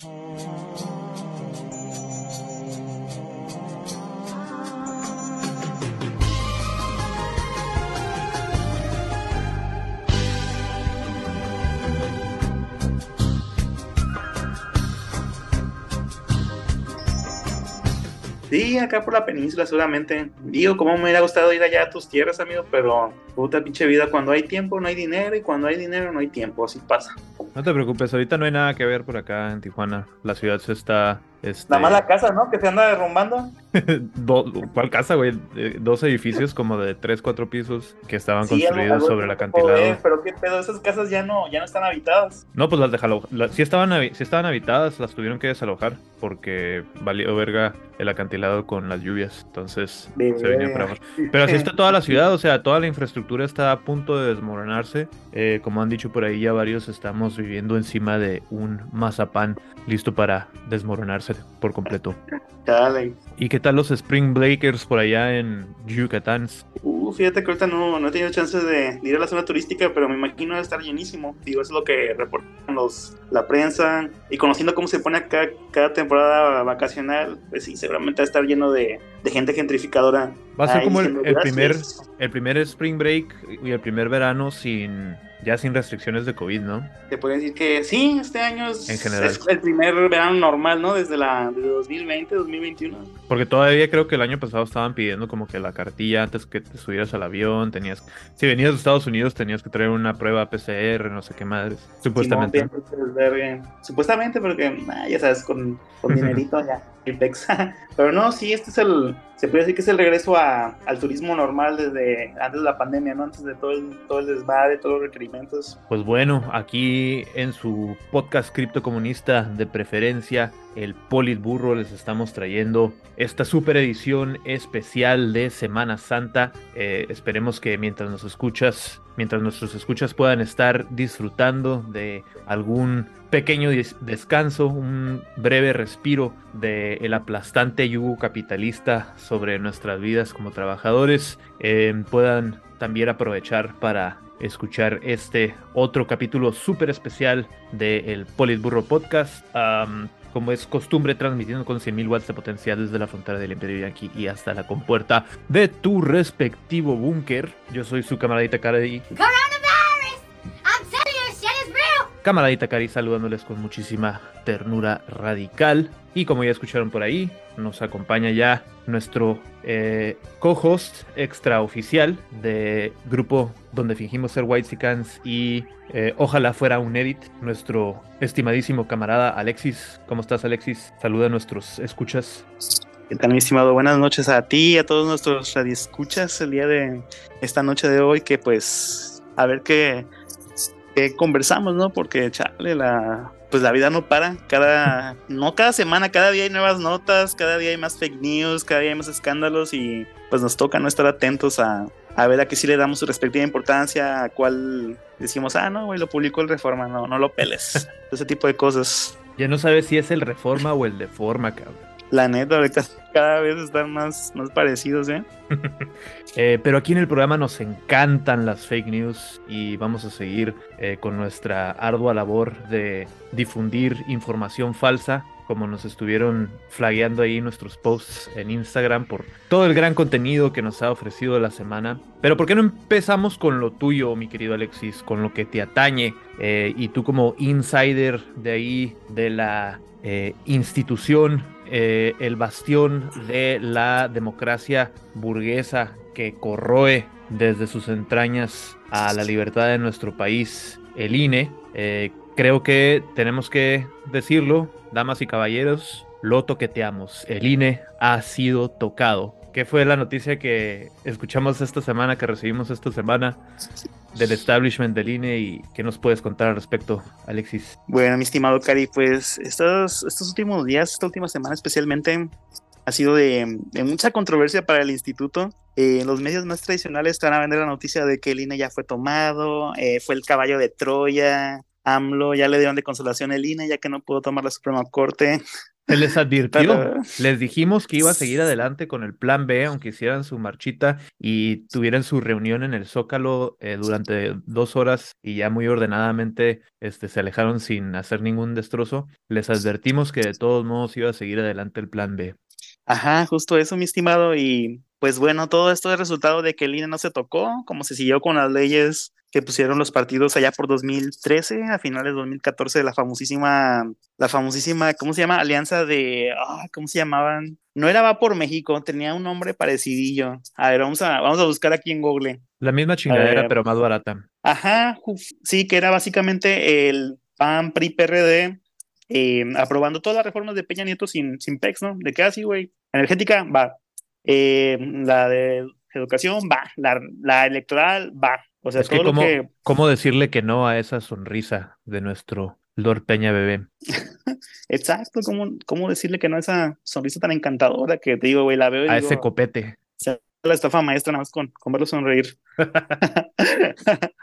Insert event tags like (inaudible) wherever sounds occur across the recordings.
Sí, acá por la península seguramente. Digo, cómo me hubiera gustado ir allá a tus tierras, amigo, pero puta pinche vida, cuando hay tiempo no hay dinero y cuando hay dinero no hay tiempo, así pasa. No te preocupes, ahorita no hay nada que ver por acá en Tijuana. La ciudad se está... Este... Nada más la casa, ¿no? Que se anda derrumbando. (laughs) ¿Cuál casa, güey? Dos edificios como de tres, cuatro pisos que estaban construidos sobre el acantilado. pero qué pedo, esas casas ya no, ya no están habitadas. No, pues las dejaron. sí, estaban, sí estaban habitadas, las tuvieron que desalojar porque valió verga el acantilado con las lluvias. Entonces se venía para abajo. Pero así está toda la (laughs) ciudad, o sea, toda la infraestructura está a punto de desmoronarse. Eh, como han dicho por ahí ya varios, estamos viviendo encima de un mazapán listo para desmoronarse por completo. Dale. ¿Y qué tal los Spring Breakers por allá en Yucatán? Uh, fíjate que ahorita no, no he tenido chance de, ir a la zona turística, pero me imagino de estar llenísimo. Digo, eso es lo que reportan los, la prensa. Y conociendo cómo se pone acá cada temporada vacacional, pues sí, seguramente va a estar lleno de, de gente gentrificadora. Va a ser como el, el primer, el primer Spring Break y el primer verano sin ya sin restricciones de COVID, ¿no? Te puedo decir que sí, este año es, el primer verano normal, ¿no? Desde la de 2020, 2021. Porque todavía creo que el año pasado estaban pidiendo como que la cartilla antes que te subieras al avión, tenías, si venías de Estados Unidos tenías que traer una prueba PCR, no sé qué madres, supuestamente. supuestamente, porque ya sabes, con, con (laughs) dinerito ya, el pexa. (laughs) Pero no, sí, este es el, se puede decir que es el regreso a, al turismo normal desde antes de la pandemia, ¿no? Antes de todo el, todo el desmadre, todos los requerimientos. Pues bueno, aquí en su podcast criptocomunista de preferencia, el Politburro, les estamos trayendo esta super edición especial de Semana Santa. Eh, esperemos que mientras nos escuchas, mientras nuestros escuchas puedan estar disfrutando de algún pequeño descanso, un breve respiro del el aplastante yugo capitalista sobre nuestras vidas como trabajadores, eh, puedan también aprovechar para escuchar este otro capítulo súper especial del Politburro Podcast. Como es costumbre, transmitiendo con 100.000 watts de potencial desde la frontera del Imperio Yankee y hasta la compuerta de tu respectivo búnker. Yo soy su camaradita Cardi. Camaradita Cari saludándoles con muchísima ternura radical. Y como ya escucharon por ahí, nos acompaña ya nuestro eh, co-host extraoficial de grupo donde fingimos ser White y eh, ojalá fuera un edit, nuestro estimadísimo camarada Alexis. ¿Cómo estás, Alexis? Saluda a nuestros escuchas. ¿Qué tal, mi estimado? Buenas noches a ti y a todos nuestros radioescuchas el día de esta noche de hoy, que pues a ver qué que conversamos, ¿no? Porque, chale, la, pues la vida no para. Cada, no cada semana, cada día hay nuevas notas, cada día hay más fake news, cada día hay más escándalos y pues nos toca no estar atentos a, a ver a qué sí le damos su respectiva importancia, a cuál decimos, ah, no, güey, lo publicó el Reforma, no, no lo peles. (laughs) Ese tipo de cosas. Ya no sabes si es el Reforma o el Deforma, cabrón. La neta, ahorita (laughs) cada vez están más, más parecidos, ¿eh? (laughs) ¿eh? Pero aquí en el programa nos encantan las fake news y vamos a seguir eh, con nuestra ardua labor de difundir información falsa como nos estuvieron flagueando ahí nuestros posts en Instagram por todo el gran contenido que nos ha ofrecido la semana. Pero ¿por qué no empezamos con lo tuyo, mi querido Alexis, con lo que te atañe? Eh, y tú como insider de ahí, de la institución eh, el bastión de la democracia burguesa que corroe desde sus entrañas a la libertad de nuestro país, el INE. Eh, creo que tenemos que decirlo, damas y caballeros, lo toqueteamos. El INE ha sido tocado. ¿Qué fue la noticia que escuchamos esta semana, que recibimos esta semana? Del establishment del INE y qué nos puedes contar al respecto, Alexis. Bueno, mi estimado Cari, pues estos, estos últimos días, esta última semana especialmente, ha sido de, mucha controversia para el instituto. Eh, los medios más tradicionales están a vender la noticia de que el INE ya fue tomado, eh, fue el caballo de Troya, AMLO ya le dieron de consolación el INE ya que no pudo tomar la Suprema Corte. Se les advirtió, les dijimos que iba a seguir adelante con el plan B, aunque hicieran su marchita y tuvieran su reunión en el Zócalo eh, durante dos horas y ya muy ordenadamente este, se alejaron sin hacer ningún destrozo. Les advertimos que de todos modos iba a seguir adelante el plan B. Ajá, justo eso, mi estimado. Y pues bueno, todo esto es resultado de que el INE no se tocó, como se siguió con las leyes que pusieron los partidos allá por 2013, a finales de 2014, la famosísima, la famosísima, ¿cómo se llama? Alianza de, ah, ¿cómo se llamaban? No era Va por México, tenía un nombre parecidillo. A ver, vamos a, vamos a buscar aquí en Google. La misma chingadera, pero más barata. Ajá, sí, que era básicamente el PAN, PRI, PRD, eh, aprobando todas las reformas de Peña Nieto sin, sin PEX, ¿no? De qué así, güey. Energética, va. Eh, la de educación, va. La, la electoral, va o sea, es que, ¿cómo, decirle que no a esa sonrisa de nuestro Lord Peña Bebé? (laughs) Exacto, ¿cómo, ¿cómo decirle que no a esa sonrisa tan encantadora que te digo, güey, la veo A ese copete la estafa maestra nada más con, con verlo sonreír. (laughs)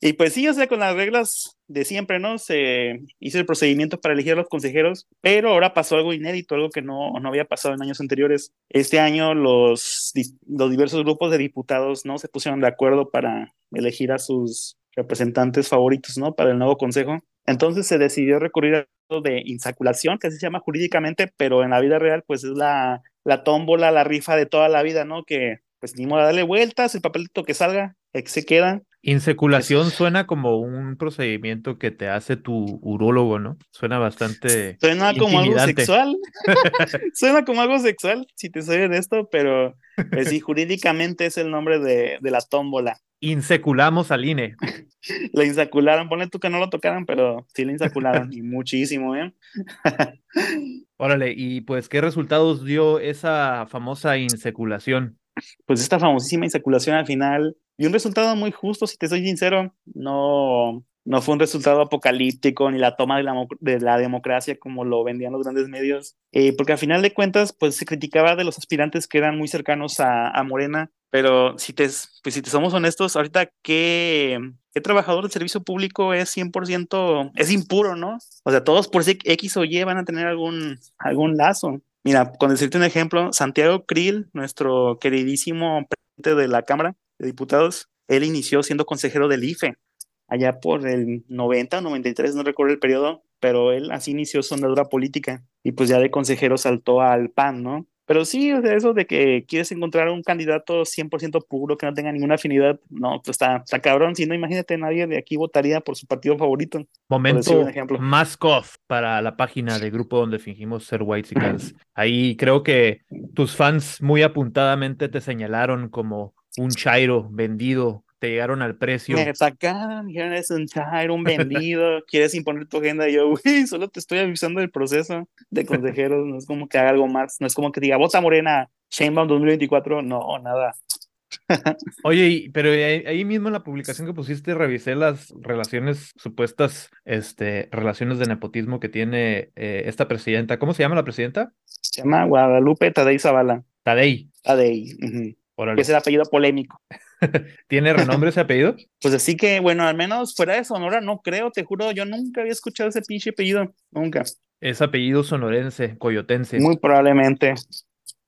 y pues sí, o sea, con las reglas de siempre, ¿no? Se hizo el procedimiento para elegir a los consejeros, pero ahora pasó algo inédito, algo que no, no había pasado en años anteriores. Este año los, los diversos grupos de diputados, ¿no? Se pusieron de acuerdo para elegir a sus representantes favoritos, ¿no? Para el nuevo consejo. Entonces se decidió recurrir a de insaculación, que así se llama jurídicamente, pero en la vida real, pues es la la tómbola, la rifa de toda la vida, ¿no? Que pues ni modo darle vueltas, el papelito que salga, que se queda. Inseculación suena como un procedimiento que te hace tu urólogo, ¿no? Suena bastante. Suena como algo sexual. (laughs) (laughs) suena como algo sexual, si te soy de esto, pero pues sí, jurídicamente es el nombre de, de la tómbola. Inseculamos al INE. (laughs) la insacularon, ponle tú que no lo tocaran, pero sí la insacularon y muchísimo, ¿eh? Órale, y pues, ¿qué resultados dio esa famosa inseculación? Pues esta famosísima insaculación al final dio un resultado muy justo, si te soy sincero. No, no fue un resultado apocalíptico ni la toma de la, de la democracia como lo vendían los grandes medios, eh, porque al final de cuentas, pues se criticaba de los aspirantes que eran muy cercanos a, a Morena, pero si te, pues, si te somos honestos, ahorita, ¿qué, ¿qué trabajador del servicio público es 100%, es impuro, ¿no? O sea, todos por X o Y van a tener algún, algún lazo. Mira, con decirte un ejemplo, Santiago Krill, nuestro queridísimo presidente de la Cámara de Diputados, él inició siendo consejero del IFE allá por el 90, 93, no recuerdo el periodo, pero él así inició su andadura política y pues ya de consejero saltó al PAN, ¿no? Pero sí, eso de que quieres encontrar un candidato 100% puro que no tenga ninguna afinidad, no, pues está, está cabrón. Si no, imagínate, nadie de aquí votaría por su partido favorito. Momento más off para la página de grupo donde fingimos ser White Ahí creo que tus fans muy apuntadamente te señalaron como un chairo vendido te llegaron al precio. Me sacaron, dijeron, es un chairo, un (laughs) vendido, quieres imponer tu agenda. Y yo, güey, solo te estoy avisando del proceso de consejeros, no es como que haga algo más, no es como que diga, vota Morena, Shanebaum 2024, no, nada. (laughs) Oye, pero ahí, mismo en la publicación que pusiste revisé las relaciones, supuestas este, relaciones de nepotismo que tiene eh, esta presidenta. ¿Cómo se llama la presidenta? Se llama Guadalupe Tadei Zavala. Tadei. Tadei. Es el apellido polémico. (laughs) ¿Tiene renombre ese apellido? (laughs) Pues así que, bueno, al menos fuera de Sonora, no creo, te juro, yo nunca había escuchado ese pinche apellido, nunca. Es apellido sonorense, coyotense. Muy probablemente.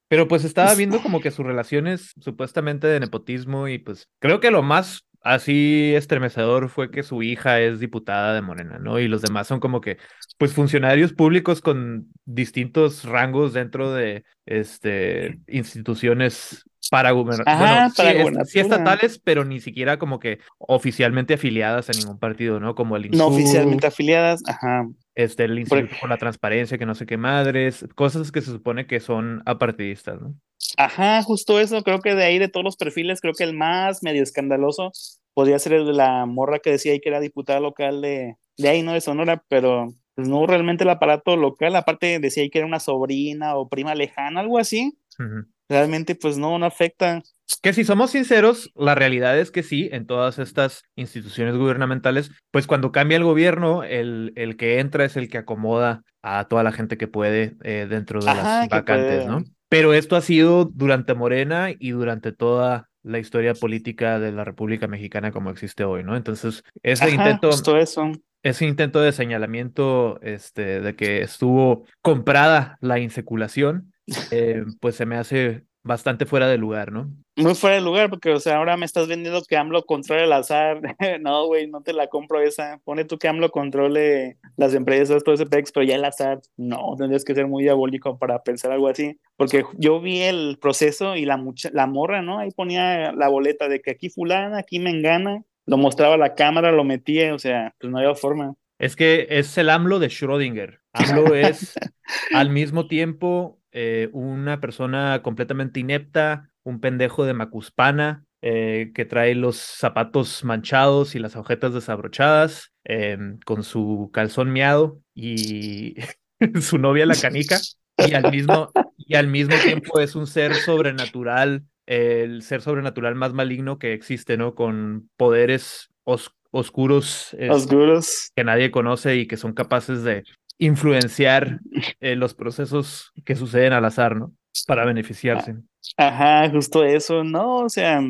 Pero pues estaba (laughs) viendo como que sus relaciones supuestamente de nepotismo y pues creo que lo más así estremecedor fue que su hija es diputada de Morena, ¿no? Y los demás son como que, pues, funcionarios públicos con distintos rangos dentro de este, instituciones para gobernar. bueno, sí, estatales, pero ni siquiera como que oficialmente afiliadas a ningún partido, ¿no? Como el No oficialmente afiliadas, ajá. Este, el Instituto por la Transparencia, que no sé qué madres, cosas que se supone que son apartidistas, ¿no? Ajá, justo eso, creo que de ahí de todos los perfiles, creo que el más medio escandaloso podría ser el de la morra que decía ahí que era diputada local de, de ahí, ¿no? De Sonora, pero pues, no realmente el aparato local, aparte decía ahí que era una sobrina o prima lejana, algo así. Realmente, pues no, no afecta. Que si somos sinceros, la realidad es que sí, en todas estas instituciones gubernamentales, pues cuando cambia el gobierno, el, el que entra es el que acomoda a toda la gente que puede eh, dentro de las vacantes, ¿no? Pero esto ha sido durante Morena y durante toda la historia política de la República Mexicana como existe hoy, ¿no? Entonces, ese intento... eso. Ese intento de señalamiento este, de que estuvo comprada la inseculación, eh, pues se me hace bastante fuera de lugar, ¿no? Muy fuera de lugar, porque, o sea, ahora me estás vendiendo que AMLO controle el azar. (laughs) no, güey, no te la compro esa. Pone tú que AMLO controle las empresas, todo ese pex, pero ya el azar, no, tendrías que ser muy diabólico para pensar algo así. Porque yo vi el proceso y la, mucha, la morra, ¿no? Ahí ponía la boleta de que aquí fulana, aquí me engana, lo mostraba la cámara, lo metía, o sea, pues no había forma. Es que es el AMLO de Schrödinger. AMLO es (laughs) al mismo tiempo eh, una persona completamente inepta, un pendejo de Macuspana, eh, que trae los zapatos manchados y las agujetas desabrochadas, em, con su calzón miado y (laughs) su novia la canica, y al mismo, y al mismo tiempo es un ser sobrenatural, el ser sobrenatural más maligno que existe, ¿no? Con poderes oscuros, oscuros que nadie conoce y que son capaces de influenciar (laughs) eh, los procesos que suceden al azar, ¿no? Para beneficiarse. Ajá, justo eso, ¿no? O sea,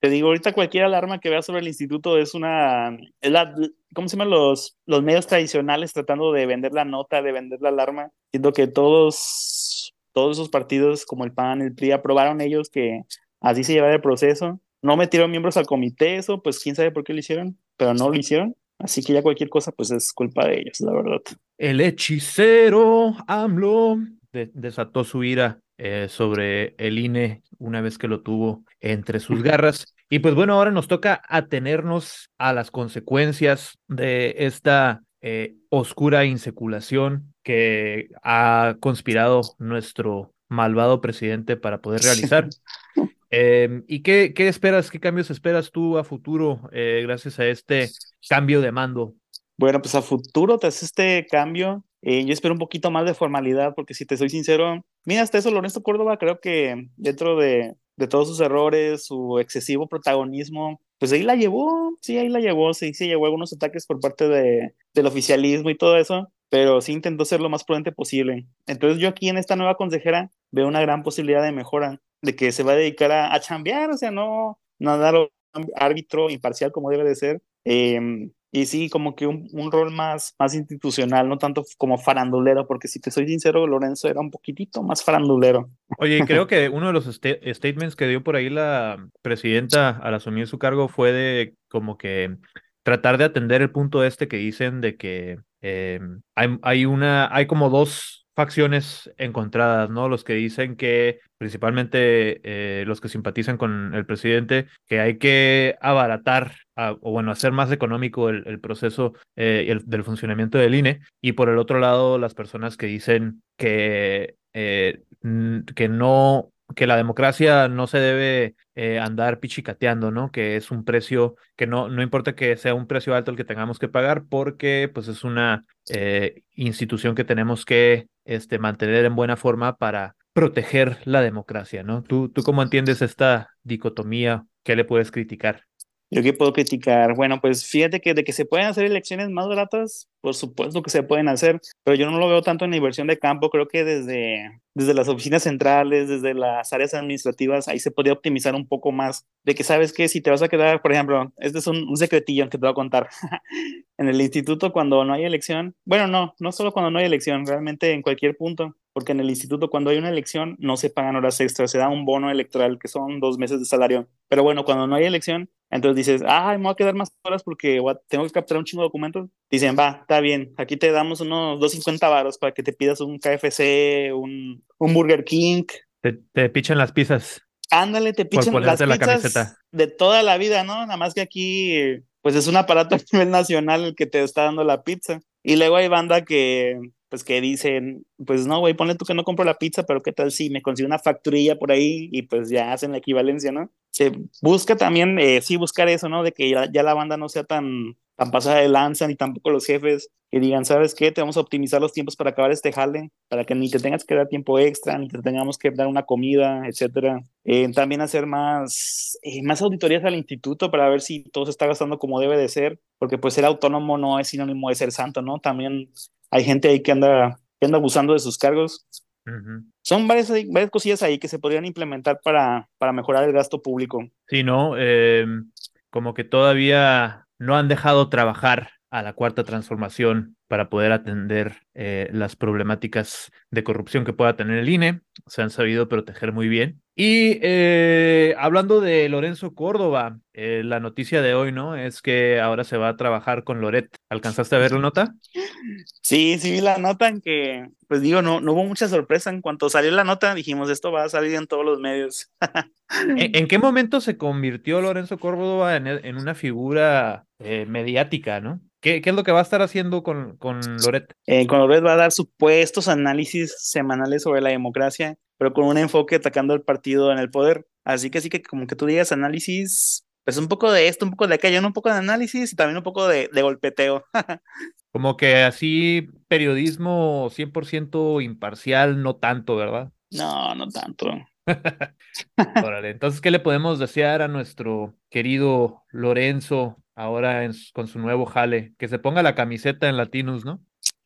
te digo, ahorita cualquier alarma que veas sobre el instituto es una, es la, ¿cómo se llaman los, los medios tradicionales tratando de vender la nota, de vender la alarma? Siento que todos, todos esos partidos como el PAN, el PRI, aprobaron ellos que así se lleva el proceso. No metieron miembros al comité, eso, pues quién sabe por qué lo hicieron, pero no lo hicieron. Así que ya cualquier cosa, pues es culpa de ellos, la verdad. El hechicero AMLO desató su ira eh, sobre el INE una vez que lo tuvo entre sus garras. Y pues bueno, ahora nos toca atenernos a las consecuencias de esta eh, oscura inseculación que ha conspirado nuestro malvado presidente para poder realizar. (laughs) Em, ¿Y qué, qué, esperas, qué cambios esperas tú a futuro eh, gracias a este cambio de mando? Bueno, pues a futuro tras este cambio, eh, yo espero un poquito más de formalidad, porque si te soy sincero, mira, hasta eso Lorenzo Córdoba creo que dentro de, de todos sus errores, su excesivo protagonismo, pues ahí la llevó, sí, ahí la llevó, sí, sí, llevó algunos ataques por parte de, del oficialismo y todo eso, pero sí intentó ser lo más prudente posible. Entonces yo aquí en esta nueva consejera veo una gran posibilidad de mejora de que se va a dedicar a, a chambear, o sea, no, no dar árbitro imparcial como debe de ser. Em, y sí, como que un, un, rol más, más institucional, no tanto como farandulero, porque si te soy sincero, Lorenzo era un poquitito más farandulero. Oye, (laughs) creo que uno de los statements que dio por ahí la presidenta al asumir su cargo fue de como que tratar de atender el punto este que dicen de que eh, hay, hay, una, hay como dos facciones encontradas, ¿no? Los que dicen que, principalmente eh, los que simpatizan con el presidente, que hay que abaratar o bueno, hacer más económico el, proceso eh, del funcionamiento del INE, y por el otro lado, las personas que dicen que, eh, que no que la democracia no se debe eh, andar pichicateando, ¿no? Que es un precio que no, no importa que sea un precio alto el que tengamos que pagar, porque pues es una institución que tenemos que este, mantener en buena forma para proteger la democracia, ¿no? ¿Tú, ¿Tú cómo entiendes esta dicotomía? ¿Qué le puedes criticar? Yo qué puedo criticar. Bueno, pues fíjate que de que se pueden hacer elecciones más baratas, por supuesto que se pueden hacer, pero yo no lo veo tanto en la inversión de campo. Creo que desde, desde las oficinas centrales, desde las áreas administrativas, ahí se podría optimizar un poco más. De que sabes que si te vas a quedar, por ejemplo, este es un, un secretillo que te voy a contar. (laughs) en el instituto, cuando no hay elección, bueno, no, no solo cuando no hay elección, realmente en cualquier punto, porque en el instituto cuando hay una elección no se pagan horas extras, se da un bono electoral que son dos meses de salario. Pero bueno, cuando no hay elección, entonces dices, ay, me voy a quedar más horas porque tengo que capturar un chingo de documentos. Dicen, va, está bien, aquí te damos unos 250 varos para que te pidas un KFC, un, un Burger King. Te, te pichan las pizzas. Ándale, te pichan las pizzas la camiseta. de toda la vida, ¿no? Nada más que aquí, pues es un aparato (laughs) a nivel nacional el que te está dando la pizza. Y luego hay banda que, pues que dicen, pues no, güey, ponle tú que no compro la pizza, pero qué tal si me consigo una facturilla por ahí y pues ya hacen la equivalencia, ¿no? Se busca también, eh, sí, buscar eso, ¿no? De que ya, la banda no sea tan, tan pasada de lanza, ni tampoco los jefes que digan, ¿sabes qué? Te vamos a optimizar los tiempos para acabar este jale, para que ni te tengas que dar tiempo extra, ni te tengamos que dar una comida, etcétera. Eh, también hacer más, eh, más auditorías al instituto para ver si todo se está gastando como debe de ser, porque pues ser autónomo no es sinónimo de ser santo, ¿no? También hay gente ahí que anda, que anda abusando de sus cargos. Son varias, varias cosillas ahí que se podrían implementar para, para mejorar el gasto público. Sí, ¿no? Em, como que todavía no han dejado trabajar a la cuarta transformación para poder atender eh, las problemáticas de corrupción que pueda tener el INE. Se han sabido proteger muy bien. Y eh, hablando de Lorenzo Córdoba, eh, la noticia de hoy, ¿no? Es que ahora se va a trabajar con Loret. ¿Alcanzaste a ver la nota? Sí, sí vi la nota en que, pues digo, no, no hubo mucha sorpresa. En cuanto salió la nota, dijimos, esto va a salir en todos los medios. (laughs) ¿En, qué momento se convirtió Lorenzo Córdoba en, en una figura mediática, ¿no? ¿Qué, es lo que va a estar haciendo con, con Loret? Eh, con Loret va a dar supuestos análisis semanales sobre la democracia, pero con un enfoque atacando al partido en el poder. Así que sí que como que tú digas análisis, pues un poco de esto, un poco de aquello, un poco de análisis y también un poco de, de golpeteo. (laughs) como que así periodismo 100% imparcial, no tanto, ¿verdad? No, no tanto. (laughs) Órale, entonces, ¿qué le podemos desear a nuestro querido Lorenzo ahora con su nuevo jale, que se ponga la camiseta en Latinos, ¿no?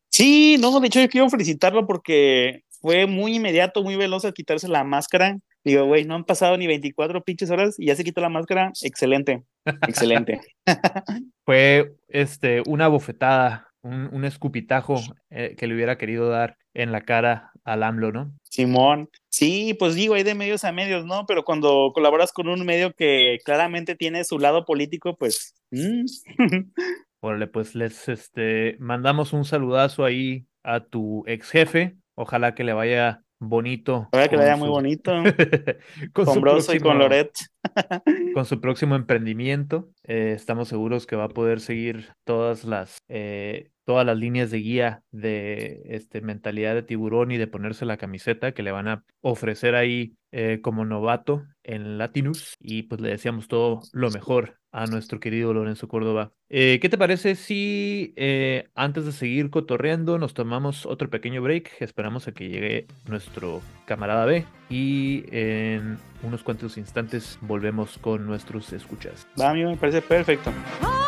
Sí, no, de hecho yo quiero felicitarlo porque fue muy inmediato, muy veloz al quitarse la máscara. Digo, güey, no han pasado ni 24 pinches horas y ya se quitó la máscara. Excelente, excelente. (laughs) (laughs) fue este, una bofetada, un, escupitajo eh, que le hubiera querido dar en la cara al AMLO, ¿no? Simón, sí, pues digo, hay de medios a medios, ¿no? Pero cuando colaboras con un medio que claramente tiene su lado político, pues... Mm. (laughs) Órale, pues les este, mandamos un saludazo ahí a tu ex jefe. Ojalá que le vaya bonito. Ojalá que le vaya muy bonito. (laughs) con, Broso y con Loret. (laughs) con su próximo emprendimiento. Eh, estamos seguros que va a poder seguir todas las eh, todas las líneas de guía de este, mentalidad de tiburón y de ponerse la camiseta que le van a ofrecer ahí eh, como novato en Latinus. Y pues le deseamos todo lo mejor a nuestro querido Lorenzo Córdoba. Eh, ¿Qué te parece si eh, antes de seguir cotorreando nos tomamos otro pequeño break? Esperamos a que llegue nuestro camarada B y en unos cuantos instantes volvemos con nuestros escuchas. Va, amigo, me parece perfecto. ganó.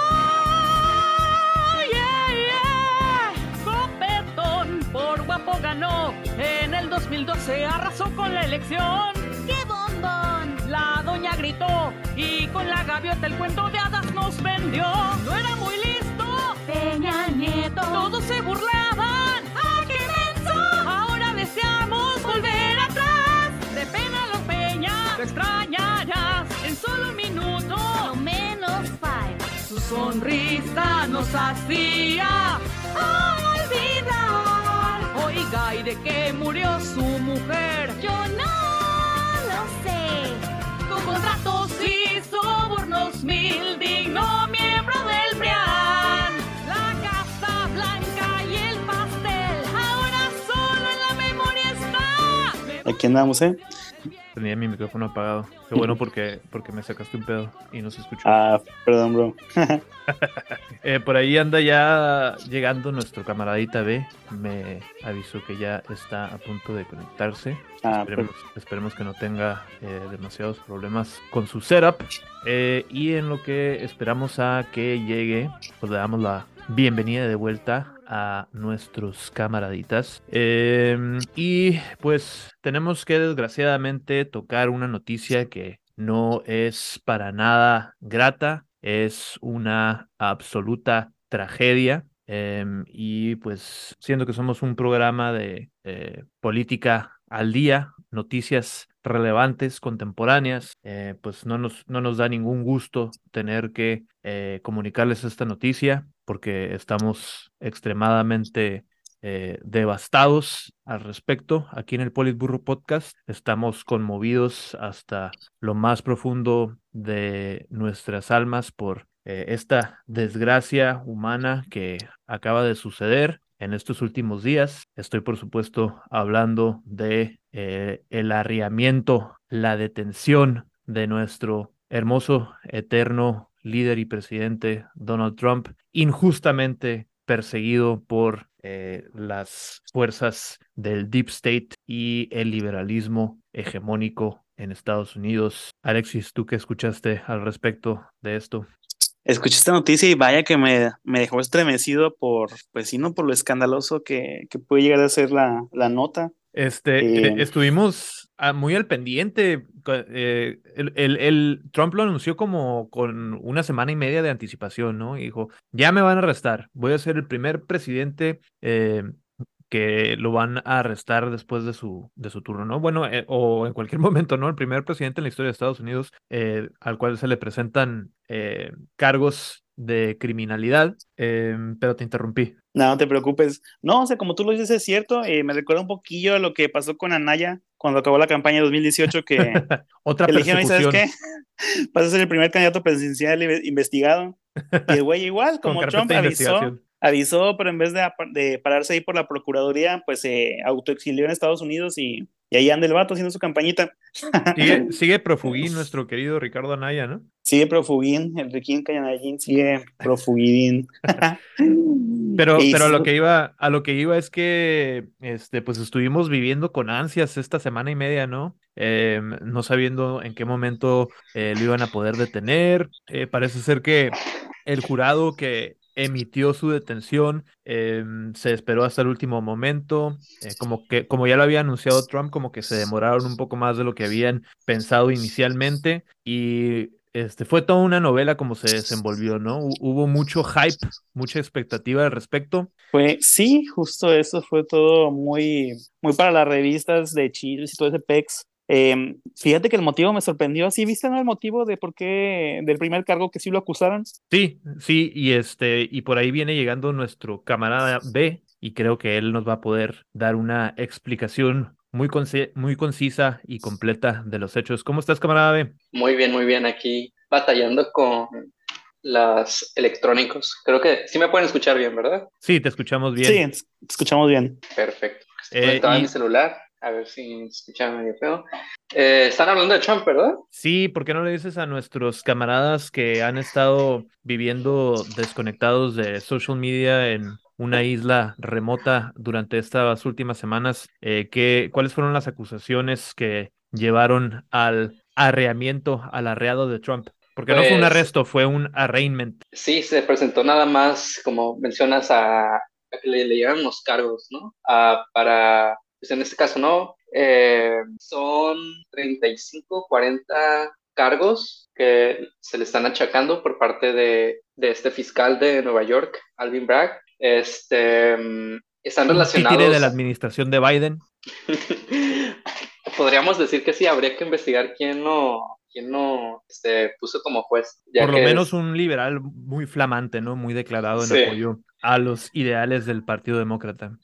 2012 arrasó con la elección. ¡Qué bombón! La doña gritó y con la gaviota el cuento de hadas nos vendió. No era muy listo. Peña Nieto. Todos se burlaban. ¡Ah, qué menso! Ahora deseamos volver atrás. De pena los Peña, lo extrañarás en solo un minuto. No menos five. Su sonrisa nos hacía Oiga, ¿y de qué murió su mujer? Yo no lo sé. Con contratos y sobornos mil digno miembro del PRIAN. La Casa Blanca y el pastel ahora solo en la memoria está. Aquí andamos, ¿eh? Tenía mi micrófono apagado. Qué bueno porque, porque me sacaste un pedo y no se escuchó. Ah, perdón, bro. (laughs) Eh, por ahí anda ya llegando nuestro camaradita B. Me avisó que ya está a punto de conectarse. Ah, esperemos, esperemos, que no tenga eh, demasiados problemas con su setup. Eh, y en lo que esperamos a que llegue, pues le damos la bienvenida de vuelta a nuestros camaraditas. Em, y pues tenemos que desgraciadamente tocar una noticia que no es para nada grata, es una absoluta tragedia. Em, y pues siendo que somos un programa de eh, política al día, noticias relevantes, contemporáneas, eh, pues no nos, no nos da ningún gusto tener que eh, comunicarles esta noticia porque estamos extremadamente eh, devastados al respecto. Aquí en el Politburro Podcast estamos conmovidos hasta lo más profundo de nuestras almas por esta desgracia humana que acaba de suceder en estos últimos días. Estoy, por supuesto, hablando de eh, el arriamiento, la detención de nuestro hermoso, eterno líder y presidente Donald Trump, injustamente perseguido por eh, las fuerzas del Deep State y el liberalismo hegemónico en Estados Unidos. Alexis, ¿tú qué escuchaste al respecto de esto? Escuché esta noticia y vaya que me, me, dejó estremecido por, pues sí, no por lo escandaloso que, que puede llegar a ser la, la nota. Este, Eh, eh, estuvimos ah, muy al pendiente. eh, el, el- el- Trump lo anunció como con una semana y media de anticipación, ¿no? Y dijo, ya me van a arrestar. Voy a ser el primer presidente eh, que lo van a arrestar después de su, de su turno, ¿no? Bueno, eh, o en cualquier (laughs) momento, ¿no? El primer presidente en la historia de Estados Unidos eh, al cual se le presentan eh, cargos de criminalidad, eh, pero te interrumpí. No, no te preocupes. No, o sea, como tú lo dices, es cierto. me recuerda un poquillo a lo que pasó con Anaya cuando acabó la campaña de 2018, que, (laughs) Otra que "Oye, ¿sabes qué? (laughs) Vas a ser el primer candidato presidencial inve- investigado. Y el güey igual, como Trump avisó. Avisó, pero en vez de, de pararse ahí por la Procuraduría, pues se autoexilió en Estados Unidos y, y ahí anda el vato haciendo su campañita. (laughs) Sigue, sigue profuguín nuestro querido Ricardo Anaya, ¿no? Sigue profugín, el Riquín Cayanayín sigue profugín. (laughs) Pero, pero a lo que iba, a lo que iba es que este, pues estuvimos viviendo con ansias esta semana y media, ¿no? Eh, no sabiendo en qué momento eh, lo iban a poder detener. Eh, parece ser que el jurado que emitió su detención eh, se esperó hasta el último momento. eh, como que, como ya lo había anunciado Trump, como que se demoraron un poco más de lo que habían pensado inicialmente. Y este fue toda una novela como se desenvolvió, ¿no? Hu- Hubo mucho hype, mucha expectativa al respecto. Fue, sí, justo eso fue todo muy, muy para las revistas de chismes y todo ese pex. Eh, fíjate que el motivo me sorprendió. ¿Sí viste, no? El motivo de por qué del primer cargo que sí lo acusaron. Sí, sí, y este, y por ahí viene llegando nuestro camarada B, y creo que él nos va a poder dar una explicación muy, conci- muy concisa y completa de los hechos. ¿Cómo estás, camarada B? Muy bien, muy bien. Aquí batallando con las electrónicos. Creo que sí me pueden escuchar bien, ¿verdad? Sí, te escuchamos bien. Sí, te escuchamos bien. Perfecto. Estoy Eh, conectado a y- mi celular. A ver si se escucha medio feo. Eh, están hablando de Trump, ¿verdad? Sí, ¿por qué no le dices a nuestros camaradas que han estado viviendo desconectados de social media en una isla remota durante estas últimas semanas, eh, qué- cuáles fueron las acusaciones que llevaron al arreamiento, al arreado de Trump? Porque no fue un Pues- arresto, fue un arraignment. Sí, se presentó nada más, como mencionas, a, le, le llevan los cargos, ¿no? Ah, para, pues en este caso, ¿no? Eh, son 35, 40 cargos que se le están achacando por parte de, de este fiscal de Nueva York, Alvin Bragg. Este, mm, están relacionados. títere de la administración de Biden. (laughs) Podríamos decir que sí, habría que investigar quién no, quién no este, puso como juez. ya Por lo que menos es- un liberal muy flamante, ¿no? Muy declarado en Sí. apoyo a los ideales del Partido Demócrata.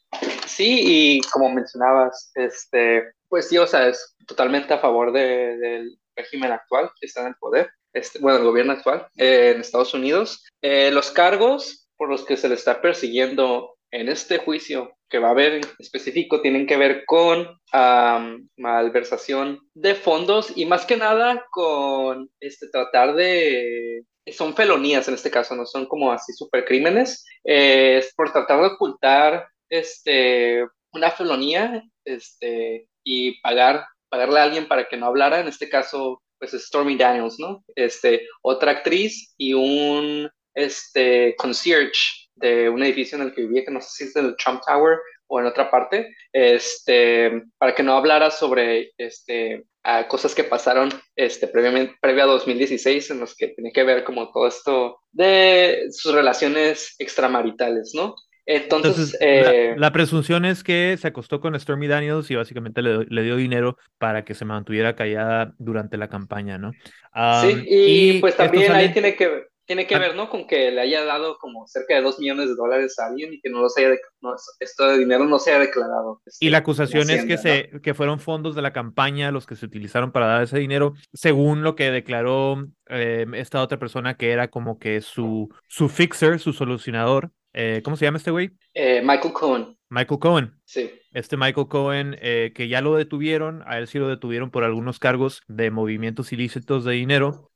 Sí, y como mencionabas, este, pues sí, o sea, es totalmente a favor de- del régimen actual que está en el poder, este, bueno, el gobierno actual eh, en Estados Unidos. Eh, los cargos por los que se le está persiguiendo en este juicio que va a haber en específico tienen que ver con am, malversación de fondos y más que nada con este, tratar de... Son felonías en este caso, no son como así supercrímenes. Eh, es por tratar de ocultar este, una felonía este, y pagar, pagarle a alguien para que no hablara. En este caso, pues es Stormy Daniels, ¿no? Este, otra actriz y un este, concierge de un edificio en el que vivía, que no sé si es del Trump Tower o en otra parte, este, para que no hablara sobre este, cosas que pasaron este, previamente, previo a 2016, en los que tenía que ver como todo esto de sus relaciones extramaritales, ¿no? Entonces, eh, la presunción es que se acostó con Stormy Daniels y básicamente le, le dio dinero para que se mantuviera callada durante la campaña, ¿no? sí, y, pues también sale- ahí tiene que, tiene que Ah. ver, ¿no? Con que le haya dado como cerca de dos millones de dólares a alguien y que no los haya, no, esto de dinero no se haya declarado. este, Y la acusación es que, se, que fueron fondos de la campaña los que se utilizaron para dar ese dinero, según lo que declaró eh, esta otra persona que era como que su, su fixer, su solucionador. Eh, ¿Cómo se llama este güey? Eh, Michael Cohen, Michael Cohen. sí. Este Michael Cohen, eh, que ya lo detuvieron, a él sí lo detuvieron por algunos cargos de movimientos ilícitos de dinero,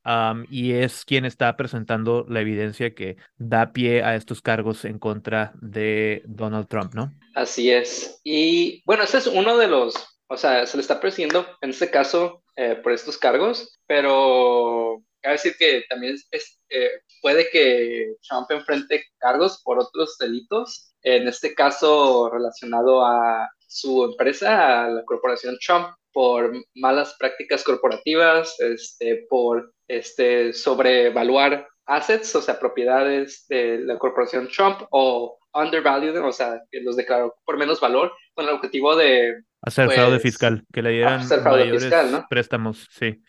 y es quien está presentando la evidencia que da pie a estos cargos en contra de Donald Trump, ¿no? Así es. Y bueno, ese es uno de los, o sea, se le está persiguiendo en este caso eh, por estos cargos, pero cabe decir que también eh, puede que Trump enfrente cargos por otros delitos, en este caso relacionado a su empresa a la corporación Trump por malas prácticas corporativas, este, por este, sobrevaluar assets, o sea, propiedades de la corporación Trump o undervalued, o sea, que los declaró por menos valor con el objetivo de Hacer Pues, fraude fiscal, que le dieran hacer fraude mayores fiscal, ¿no? préstamos, sí.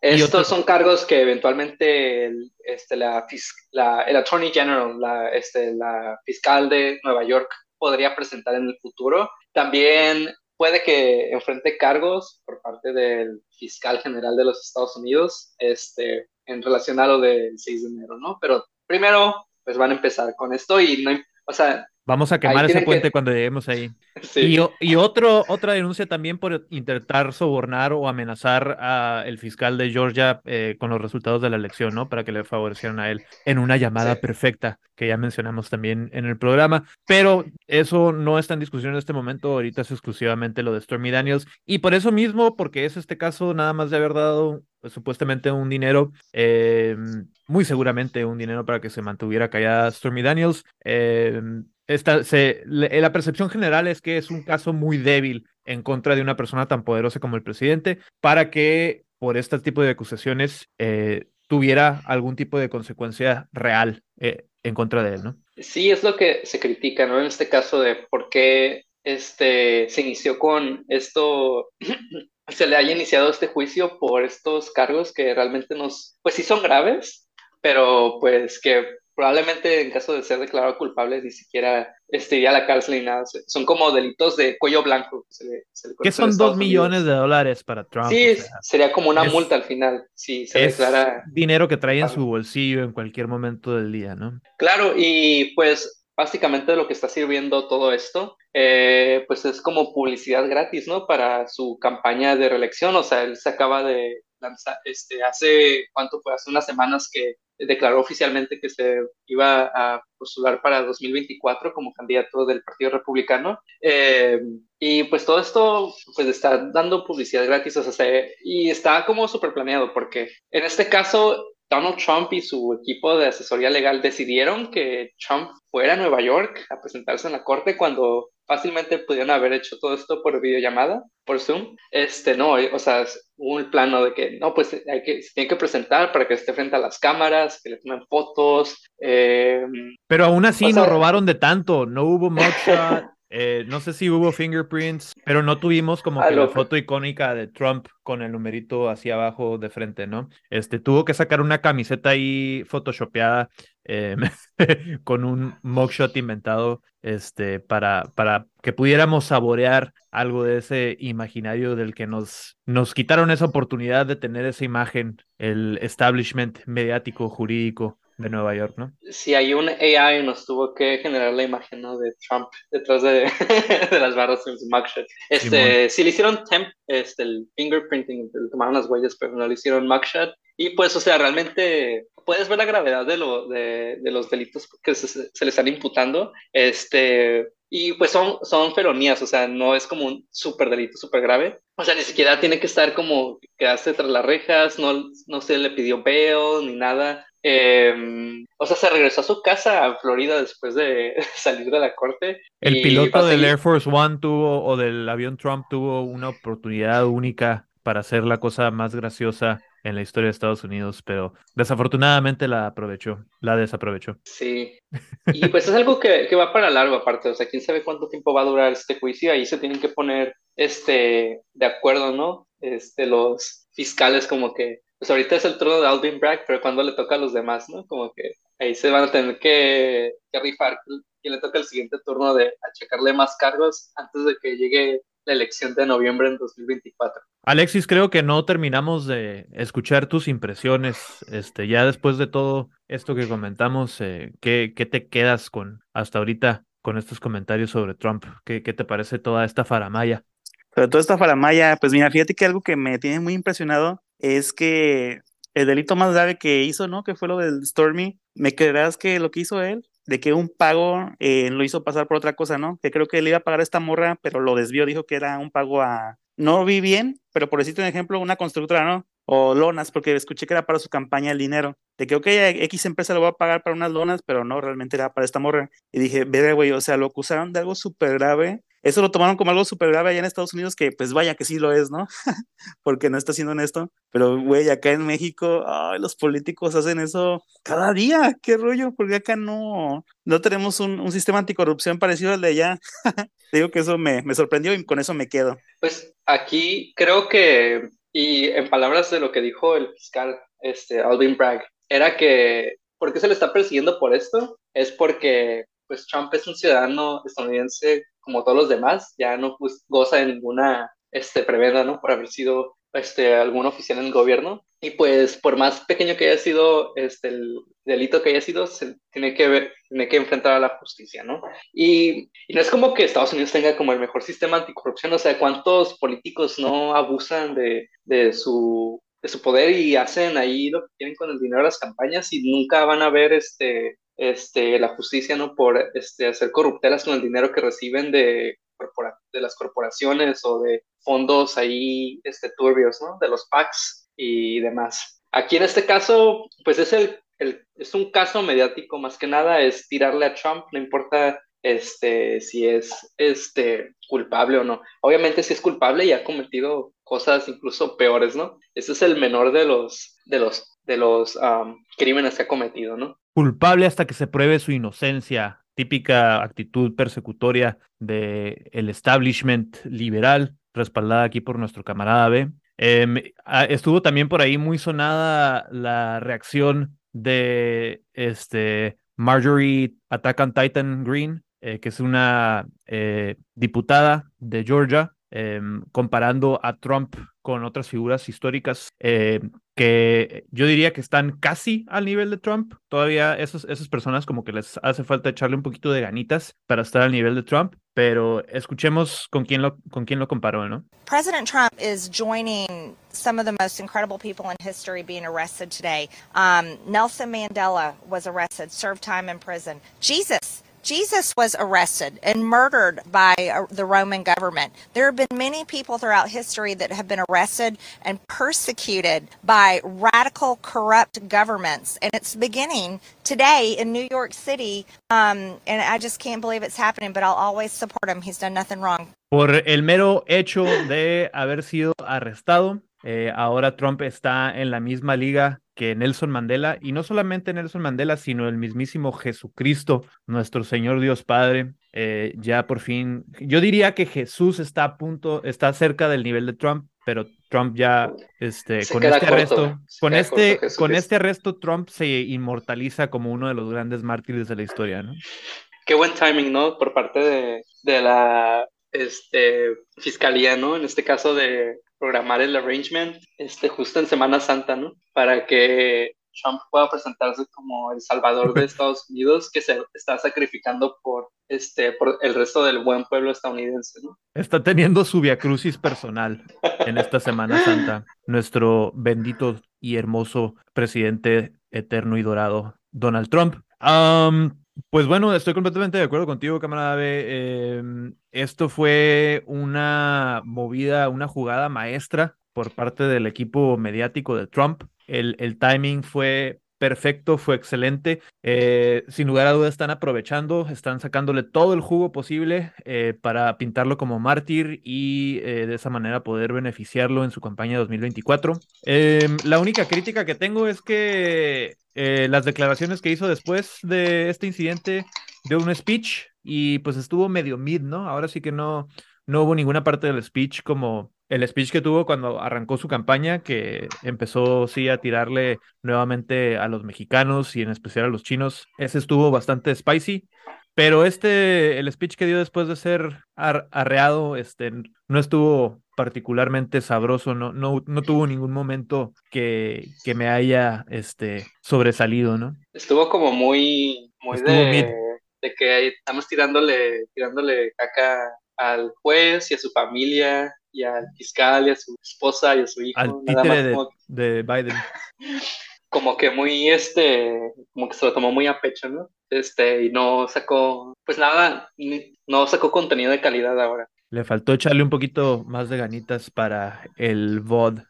Estos otro- son cargos que eventualmente el, este, la, la- el Attorney General, la, este, la fiscal de Nueva York, podría presentar en el futuro. También puede que enfrente cargos por parte del fiscal general de los Estados Unidos este, en relación a lo del 6 de enero, ¿no? Pero primero, pues van a empezar con esto y no, o sea, Vamos a quemar ese que- puente cuando lleguemos ahí. (laughs) sí. Y, otro, otra denuncia también por intentar sobornar o amenazar al fiscal de Georgia eh, con los resultados de la elección, ¿no? Para que le favorecieran a él en una llamada Sí. perfecta que ya mencionamos también en el programa. Pero eso no está en discusión en este momento. Ahorita es exclusivamente lo de Stormy Daniels. Y por eso mismo, porque es este caso nada más de haber dado pues, supuestamente un dinero, eh, muy seguramente un dinero para que se mantuviera callada Stormy Daniels. eh, esta, se, le- la percepción general es que es un caso muy débil en contra de una persona tan poderosa como el presidente para que por este tipo de acusaciones eh, tuviera algún tipo de consecuencia real eh, en contra de él, ¿no? Sí, es lo que se critica, ¿no? En este caso de por qué este, se inició con esto, (clears throat) se le haya iniciado este juicio por estos cargos que realmente nos, pues sí son graves, pero pues que probablemente en caso de ser declarado culpable ni siquiera este, iría a la cárcel ni nada. Son como delitos de cuello blanco. que se le- se le Que conoce en son dos millones de dólares para Trump. Sí, o es- sea, sería como una es- multa al final, si se es declara dinero que trae en su bolsillo en cualquier momento del día, ¿no? Claro, y pues básicamente lo que está sirviendo todo esto, eh, pues es como publicidad gratis, ¿no? Para su campaña de reelección. O sea, él se acaba de lanzar, este, hace, ¿cuánto fue? Hace unas semanas que declaró oficialmente que se iba a postular para 2024 como candidato del Partido Republicano. Eh, y pues todo esto, pues está dando publicidad gratis, o sea, se- y está como súper planeado, porque en este caso Donald Trump y su equipo de asesoría legal decidieron que Trump fuera a Nueva York a presentarse en la corte cuando fácilmente pudieron haber hecho todo esto por videollamada, por Zoom. Este, no, o sea, es un plano de que, no, pues hay que, se tiene que presentar para que esté frente a las cámaras, que le tomen fotos. eh, Pero aún así nos sea- robaron de tanto. No hubo mugshot. (laughs) eh, no sé si hubo fingerprints, pero no tuvimos como Ah, que la foto icónica de Trump con el numerito hacia abajo de frente, ¿no? Este tuvo que sacar una camiseta ahí photoshopeada eh, (laughs) con un mugshot inventado este, para, para que pudiéramos saborear algo de ese imaginario del que nos, nos quitaron esa oportunidad de tener esa imagen, el establishment mediático, jurídico de Nueva York, ¿no? si hay un AI nos tuvo que generar la imagen ¿no? de Trump detrás de, (laughs) de las barras en su mugshot. Este, si le hicieron temp, este, el fingerprinting, le tomaron las huellas, pero no le hicieron mugshot. Y pues, o sea, realmente puedes ver la gravedad de, lo, de, de los delitos que se, se le están imputando. Este, y pues son, son felonías, o sea, no es como un súper delito, súper grave. O sea, ni siquiera tiene que estar como quedarse tras las rejas, no, no se le pidió bail ni nada. Eh, o sea, se regresó a su casa a Florida después de (laughs) salir de la corte. El piloto del Air Force One tuvo, o del avión Trump tuvo una oportunidad única para hacer la cosa más graciosa en la historia de Estados Unidos, pero desafortunadamente la aprovechó, la desaprovechó. Sí. Y pues es algo que, que va para largo aparte, o sea, quién sabe cuánto tiempo va a durar este juicio, ahí se tienen que poner este, de acuerdo, ¿no? Este, los fiscales como que, pues ahorita es el turno de Alvin Bragg, pero cuando le toca a los demás, ¿no? Como que ahí se van a tener que, que rifar quién le toca el siguiente turno de achacarle más cargos antes de que llegue la elección de noviembre en 2024. Alexis, creo que no terminamos de escuchar tus impresiones. Este, ya después de todo esto que comentamos, eh, ¿qué, qué te quedas con hasta ahorita con estos comentarios sobre Trump? ¿Qué, qué te parece toda esta faramaya? Pero toda esta faramaya, pues mira, fíjate que algo que me tiene muy impresionado es que el delito más grave que hizo, ¿no? Que fue lo del Stormy. ¿Me creerás que lo que hizo él? De que un pago eh, lo hizo pasar por otra cosa, ¿no? Que creo que le iba a pagar a esta morra, pero lo desvió, dijo que era un pago a... No vi bien, pero por decirte un ejemplo, una constructora, ¿no? O lonas, porque escuché que era para su campaña el dinero. De que, ok, X empresa lo va a pagar para unas lonas, pero no, realmente era para esta morra. Y dije, verga, güey, o sea, lo acusaron de algo súper grave eso lo tomaron como algo súper grave allá en Estados Unidos, que pues vaya que sí lo es, ¿no? (laughs) Porque no está siendo honesto. Pero, güey, acá en México, ay, los políticos hacen eso cada día. ¿Qué rollo? Porque acá no, no tenemos un, sistema anticorrupción parecido al de allá. (laughs) Digo que eso me, me sorprendió y con eso me quedo. Pues aquí creo que, y en palabras de lo que dijo el fiscal, este, Alvin Bragg, era que, ¿por qué se le está persiguiendo por esto? Es porque, pues, Trump es un ciudadano estadounidense como todos los demás, ya no pues, goza de ninguna, este, prebenda, ¿no? Por haber sido, este, algún oficial en el gobierno. Y pues, por más pequeño que haya sido, este, el delito que haya sido, se tiene que ver, tiene que enfrentar a la justicia, ¿no? Y, y no es como que Estados Unidos tenga como el mejor sistema anticorrupción, o sea, ¿cuántos políticos no abusan de, de su de su poder y hacen ahí lo que quieren con el dinero de las campañas y nunca van a ver este, este, la justicia no por este, hacer corruptelas con el dinero que reciben de, de las corporaciones o de fondos ahí este, turbios, ¿no? De los PACs y demás. Aquí en este caso, pues es, el, el- es un caso mediático más que nada, es tirarle a Trump, no importa este, si es este, culpable o no. Obviamente si es culpable y ha cometido cosas incluso peores, ¿no? Ese es el menor de los, de los, de los um, crímenes que ha cometido, ¿no? Culpable hasta que se pruebe su inocencia, típica actitud persecutoria del el establishment liberal, respaldada aquí por nuestro camarada B. Em, estuvo también por ahí muy sonada la reacción de este Marjorie Attack on Titan Green, eh, que es una eh, diputada de Georgia, em, comparando a Trump con otras figuras históricas eh, que yo diría que están casi al nivel de Trump. Todavía esos, esas personas como que les hace falta echarle un poquito de ganitas para estar al nivel de Trump, pero escuchemos con quién lo, con quién lo comparó, ¿no? President Trump is joining some of the most incredible people in history being arrested today. Um, Nelson Mandela was arrested, served time in prison. Jesus. Jesus was arrested and murdered by uh, the Roman government. There have been many people throughout history that have been arrested and persecuted by radical, corrupt governments. And it's beginning today in New York City. Um, and I just can't believe it's happening, but I'll always support him. He's done nothing wrong. Por el mero hecho de haber sido arrestado, eh, ahora Trump está en la misma liga que Nelson Mandela, y no solamente Nelson Mandela, sino el mismísimo Jesucristo, nuestro Señor Dios Padre. Eh, ya por fin, yo diría que Jesús está a punto, está cerca del nivel de Trump, pero Trump ya, este, Se con este corto, arresto, con este, corto con este arresto, Trump se inmortaliza como uno de los grandes mártires de la historia, ¿no? Qué buen timing, ¿no? Por parte de, de la este, fiscalía, ¿no? En este caso de programar el arrangement, este, justo en Semana Santa, ¿no? Para que Trump pueda presentarse como el salvador de (laughs) Estados Unidos que se está sacrificando por, este, por el resto del buen pueblo estadounidense, ¿no? Está teniendo su viacrucis personal en esta Semana (laughs) Santa, nuestro bendito y hermoso presidente eterno y dorado, Donald Trump. Am, pues bueno, estoy completamente de acuerdo contigo, camarada B. Em, esto fue una movida, una jugada maestra por parte del equipo mediático de Trump. El, timing fue perfecto, fue excelente. Eh, sin lugar a dudas están aprovechando, están sacándole todo el jugo posible eh, para pintarlo como mártir y eh, de esa manera poder beneficiarlo en su campaña 2024. Eh, la única crítica que tengo es que eh, las declaraciones que hizo después de este incidente dio un speech y pues estuvo medio mid, ¿no? Ahora sí que no, no hubo ninguna parte del speech como el speech que tuvo cuando arrancó su campaña, que empezó sí a tirarle nuevamente a los mexicanos y en especial a los chinos. Ese estuvo bastante spicy. Pero este, el speech que dio después de ser ar- arreado, este, no estuvo particularmente sabroso, no, no, no tuvo ningún momento que, que me haya este, sobresalido, ¿no? Estuvo como muy, muy de, de que estamos tirándole, tirándole caca al juez y a su familia y al fiscal y a su esposa y a su hijo. Al nada títere más de, de Biden. (laughs) como que muy, este, como que se lo tomó muy a pecho, ¿no? Este, y no sacó, pues nada, ni- no sacó contenido de calidad ahora. Le faltó echarle un poquito más de ganitas para el VOD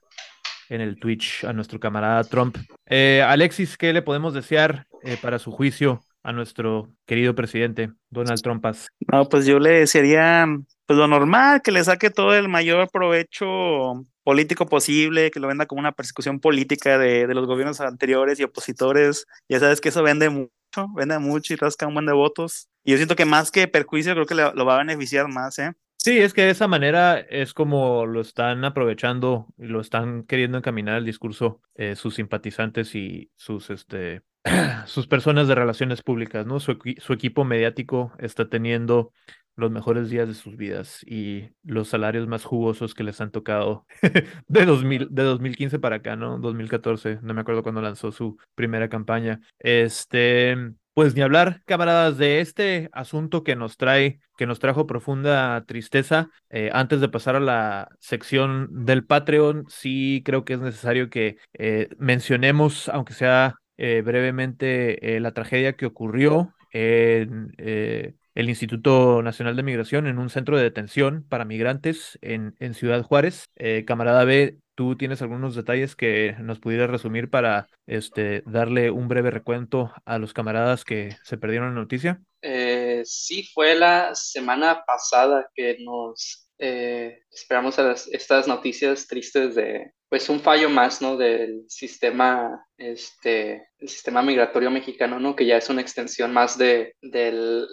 en el Twitch a nuestro camarada Trump. Eh, Alexis, ¿qué le podemos desear eh, para su juicio a nuestro querido presidente, Donald Trumpas? No, pues yo le desearía, pues lo normal, que le saque todo el mayor provecho político posible, que lo venda como una persecución política de, de los gobiernos anteriores y opositores. Ya sabes que eso vende mucho, vende mucho y rasca un buen de votos. Y yo siento que más que perjuicio, creo que lo va a beneficiar más, ¿eh? Sí, es que de esa manera es como lo están aprovechando y lo están queriendo encaminar el discurso eh, sus simpatizantes y sus, este, (clears throat) sus personas de relaciones públicas, ¿no? Su equipo mediático está teniendo los mejores días de sus vidas y los salarios más jugosos que les han tocado (laughs) de 2000, de 2015 para acá, ¿no? 2014, no me acuerdo cuando lanzó su primera campaña. Este, pues ni hablar, camaradas, de este asunto que nos trae, que nos trajo profunda tristeza. Eh, antes de pasar a la sección del Patreon, sí creo que es necesario que eh, mencionemos, aunque sea eh, brevemente, eh, la tragedia que ocurrió en eh, el Instituto Nacional de Migración, en un centro de detención para migrantes en, Ciudad Juárez. Eh, camarada B, ¿tú tienes algunos detalles que nos pudieras resumir para este, darle un breve recuento a los camaradas que se perdieron la noticia? Eh, sí, fue la semana pasada que nos eh, esperamos a estas noticias tristes de, pues, un fallo más, ¿no? Del sistema, este, el sistema migratorio mexicano, ¿no? Que ya es una extensión más de, de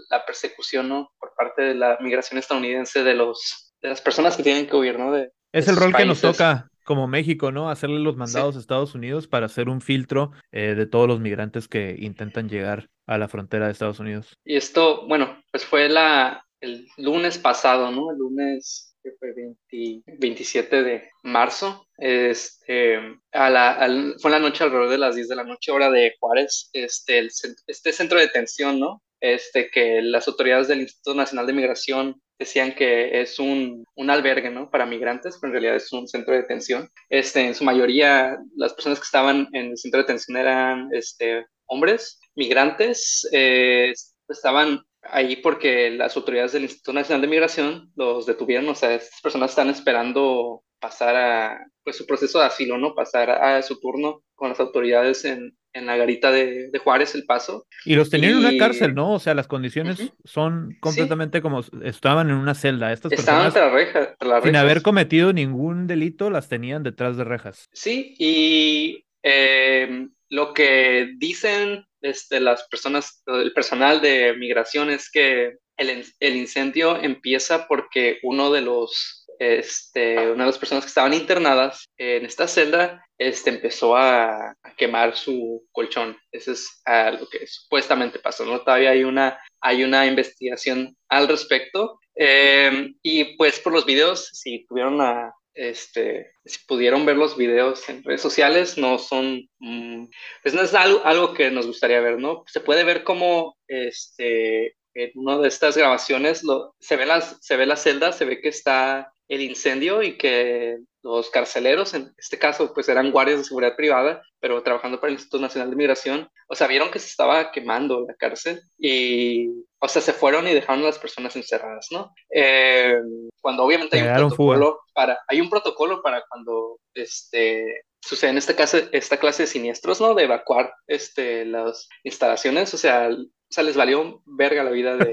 la persecución, ¿no? Por parte de la migración estadounidense de los, de las personas que tienen que huir, ¿no? De, Es de el rol que nos toca como México, ¿no? Hacerle los mandados a Estados Unidos para hacer un filtro eh, de todos los migrantes que intentan llegar a la frontera de Estados Unidos. Y esto, bueno, pues fue la, el lunes pasado, ¿no? El lunes que fue 20 27 de marzo. Este, a la, al- fue en la noche alrededor de las 10 de la noche, hora de Juárez, este, el este centro de detención, ¿no? Este, que las autoridades del Instituto Nacional de Migración decían que es un, un albergue, ¿no? Para migrantes, pero en realidad es un centro de detención. Este, en su mayoría, las personas que estaban en el centro de detención eran, este, hombres, migrantes, eh, estaban ahí porque las autoridades del Instituto Nacional de Migración los detuvieron, o sea, estas personas están esperando pasar a, pues, su proceso de asilo, ¿no? Pasar a, su turno con las autoridades en, en la garita de, de Juárez, El Paso. Y los tenían en una cárcel, ¿no? O sea, las condiciones son completamente como estaban en una celda. Estas Estaban personas, rejas. entre las sin rejas. haber cometido ningún delito, las tenían detrás de rejas. Sí, y eh, lo que dicen este, las personas, el personal de migración es que el, el incendio empieza porque uno de los, este, una de las personas que estaban internadas en esta celda este, empezó a, quemar su colchón. Eso es ah, lo que supuestamente pasó, ¿no? Todavía hay una, hay una investigación al respecto. Eh, y pues por los videos, si tuvieron la, este, si pudieron ver los videos en redes sociales, no son, mm, pues no es algo, algo que nos gustaría ver, ¿no? Se puede ver como, este, en una de estas grabaciones lo, se, ve las, se ve la celda, se ve que está el incendio y que los carceleros, en este caso, pues eran guardias de seguridad privada, pero trabajando para el Instituto Nacional de Migración, o sea, vieron que se estaba quemando la cárcel y, o sea, se fueron y dejaron a las personas encerradas, ¿no? Eh, cuando obviamente hay un fuga. protocolo para, hay un protocolo para cuando, este, sucede en este caso, esta clase de siniestros, ¿no? De evacuar, este, las instalaciones, o sea, o sea, les valió verga la vida de,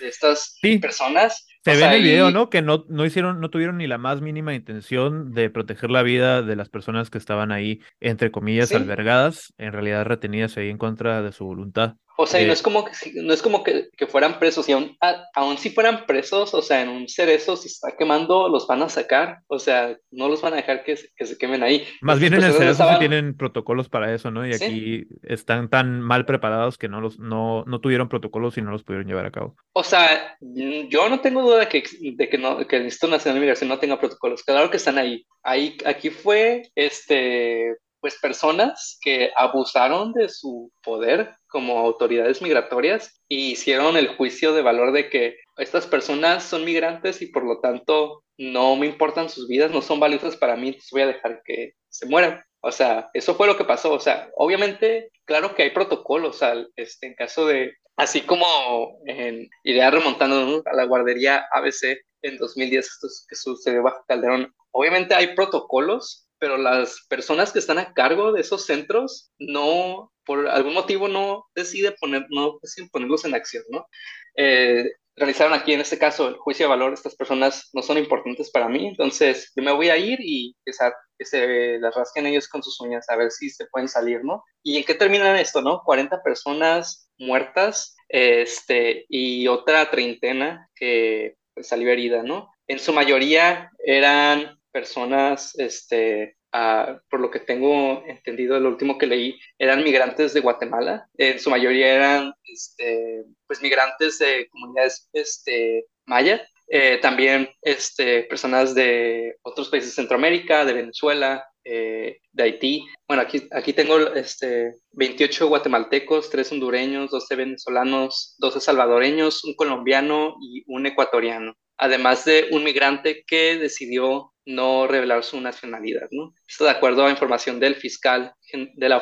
de estas (laughs) Sí. personas. Se O ve sea, en el video, y- ¿no? Que no, no hicieron, no tuvieron ni la más mínima intención de proteger la vida de las personas que estaban ahí, entre comillas, Sí. albergadas, en realidad retenidas ahí en contra de su voluntad. O sea, y no Eh, es como que, no es como que, que fueran presos, y aún, a- aún si fueran presos, o sea, en un cerezo, si está quemando, los van a sacar, o sea, no los van a dejar que, se- que se quemen ahí. Más bien en el cerezo sí estaban- tienen protocolos para eso, ¿no? Y Sí. aquí están tan mal preparados que no los, no, no tuvieron protocolos y no los pudieron llevar a cabo. O sea, yo no tengo duda de que, de que, no, el Instituto Nacional de Migración no tenga protocolos. Claro que están ahí. ahí aquí fue, este, pues, personas que abusaron de su poder como autoridades migratorias y hicieron el juicio de valor de que estas personas son migrantes y por lo tanto no me importan sus vidas, no son valiosas para mí, entonces voy a dejar que se mueran. O sea, eso fue lo que pasó. O sea, obviamente, claro que hay protocolos al, este, en caso de, así como en, iré remontando a la guardería ABC en 2010, esto es- que sucedió bajo Calderón. Obviamente hay protocolos, pero las personas que están a cargo de esos centros no por algún motivo no decide poner, no deciden ponerlos en acción, ¿no? Eh, realizaron aquí en este caso el juicio de valor, estas personas no son importantes para mí, entonces yo me voy a ir y que que se las rasquen ellos con sus uñas a ver si se pueden salir, ¿no? ¿Y en qué terminan esto, no? 40 personas muertas este, y otra treintena que pues, salió herida, ¿no? En su mayoría eran personas, este, ah, por lo que tengo entendido, lo último que leí, eran migrantes de Guatemala. En su mayoría eran, este, pues, migrantes de comunidades, este, maya. Eh, también, este, personas de otros países de Centroamérica, de Venezuela, eh, de Haití. Bueno, aquí, aquí tengo este, 28 guatemaltecos, 3 hondureños, 12 venezolanos, 12 salvadoreños, un colombiano y un ecuatoriano además de un migrante que decidió no revelar su nacionalidad. ¿no? Esto de acuerdo a información del fiscal de la,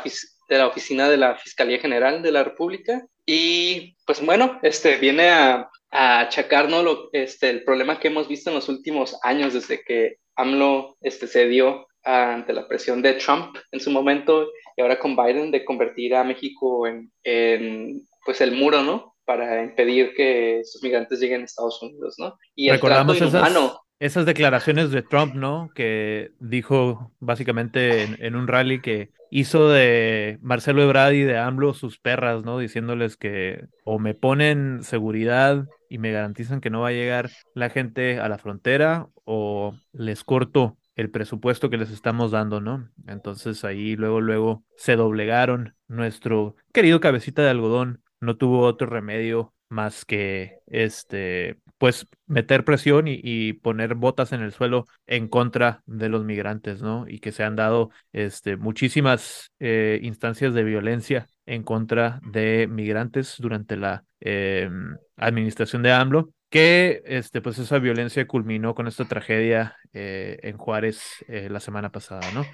Oficina de la Fiscalía General de la República. Y pues bueno, este viene a, achacarnos este, el problema que hemos visto en los últimos años desde que AMLO este, cedió ante la presión de Trump en su momento y ahora con Biden de convertir a México en, en pues el muro, ¿no? Para impedir que estos migrantes lleguen a Estados Unidos, ¿no? Y Recordamos esas, esas, declaraciones de Trump, ¿no? Que dijo básicamente en, un rally que hizo de Marcelo Ebrard y de AMLO sus perras, ¿no? Diciéndoles que o me ponen seguridad y me garantizan que no va a llegar la gente a la frontera o les corto el presupuesto que les estamos dando, ¿no? Entonces ahí luego, luego se doblegaron nuestro querido cabecita de algodón no tuvo otro remedio más que este, pues meter presión y, poner botas en el suelo en contra de los migrantes, ¿no? Y que se han dado este, muchísimas eh, instancias de violencia en contra de migrantes durante la em, administración de AMLO, que este, pues esa violencia culminó con esta tragedia eh, en Juárez eh, la semana pasada, ¿no?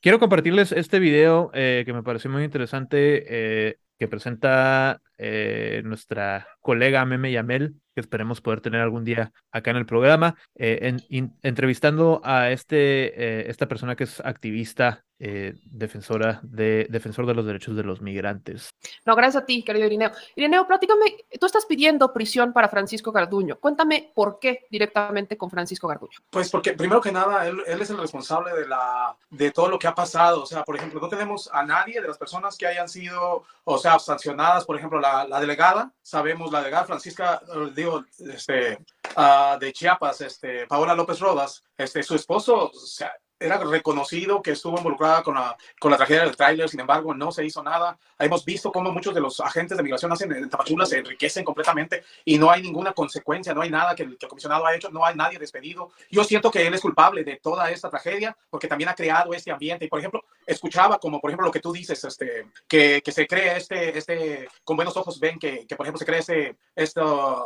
Quiero compartirles este video que me pareció muy interesante que presenta eh, nuestra colega Meme Yamel, que esperemos poder tener algún día acá en el programa, eh, entrevistando a este, eh, esta persona que es activista, defensora de, defensor de los derechos de los migrantes. No, gracias a ti, querido Irineo. Irineo, platícame, tú estás pidiendo prisión para Francisco Garduño. Cuéntame por qué directamente con Francisco Garduño. Pues porque primero que nada, él, él es el responsable de, la, de todo lo que ha pasado. O sea, por ejemplo, no tenemos a nadie de las personas que hayan sido, o sea, sancionadas, por ejemplo, la, la delegada, sabemos la delegada Francisca, eh, este, uh, de Chiapas, este, Paola López Rodas, este, su esposo, o sea, era reconocido que estuvo involucrada con la, con la tragedia del tráiler, sin embargo, no se hizo nada. Hemos visto cómo muchos de los agentes de migración hacen en Tapachula, se enriquecen completamente y no hay ninguna consecuencia, no hay nada que el, que el, comisionado ha hecho, no hay nadie despedido. Yo siento que él es culpable de toda esta tragedia porque también ha creado este ambiente. Y, por ejemplo, escuchaba como, por ejemplo, lo que tú dices, este, que, que se cree este, este, con buenos ojos ven que, que por ejemplo, se cree este, esta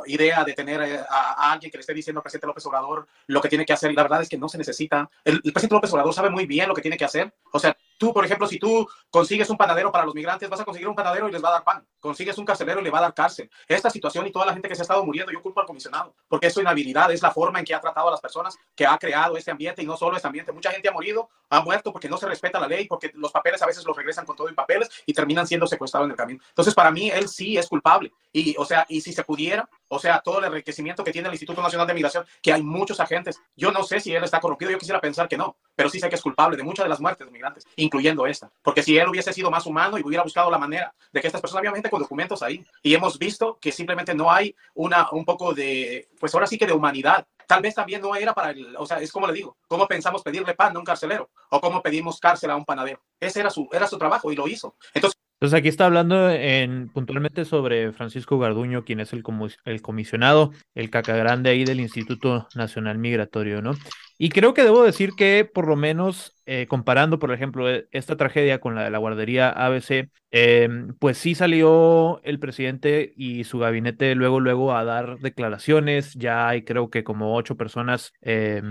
idea de tener a, a, alguien que le esté diciendo al presidente López Obrador lo que tiene que hacer. Y la verdad es que no se necesita. El, el presidente López Obrador sabe muy bien lo que tiene que hacer. O sea, tú, por ejemplo, si tú consigues un panadero para los migrantes, vas a conseguir un panadero y les va a dar pan. Consigues un carcelero y le va a dar cárcel. Esta situación y toda la gente que se ha estado muriendo, yo culpo al comisionado, porque es su inhabilidad, es la forma en que ha tratado a las personas, que ha creado este ambiente y no solo este ambiente. Mucha gente ha morido, ha muerto porque no se respeta la ley, porque los papeles a veces los regresan con todo en papeles y terminan siendo secuestrados en el camino. Entonces, para mí, él sí es culpable. Y, o sea, y si se pudiera, o sea, todo el enriquecimiento que tiene el Instituto Nacional de Migración, que hay muchos agentes, yo no sé si él está corrompido, yo quisiera pensar que no, pero sí sé que es culpable de muchas de las muertes de migrantes, incluyendo esta. Porque si él hubiese sido más humano y hubiera buscado la manera de que estas personas, obviamente con documentos ahí, y hemos visto que simplemente no hay una, un poco de, pues ahora sí que de humanidad. Tal vez también no era para el, o sea, es como le digo, ¿cómo pensamos pedirle pan a un carcelero? ¿O cómo pedimos cárcel a un panadero? Ese era su, era su trabajo y lo hizo. Entonces, entonces aquí está hablando en, puntualmente sobre Francisco Garduño, quien es el, el comisionado, el caca grande ahí del Instituto Nacional Migratorio, ¿no? Y creo que debo decir que por lo menos eh, comparando, por ejemplo, e, esta tragedia con la de la guardería ABC, eh, pues sí salió el presidente y su gabinete luego, luego a dar declaraciones. Ya hay creo que como ocho personas eh,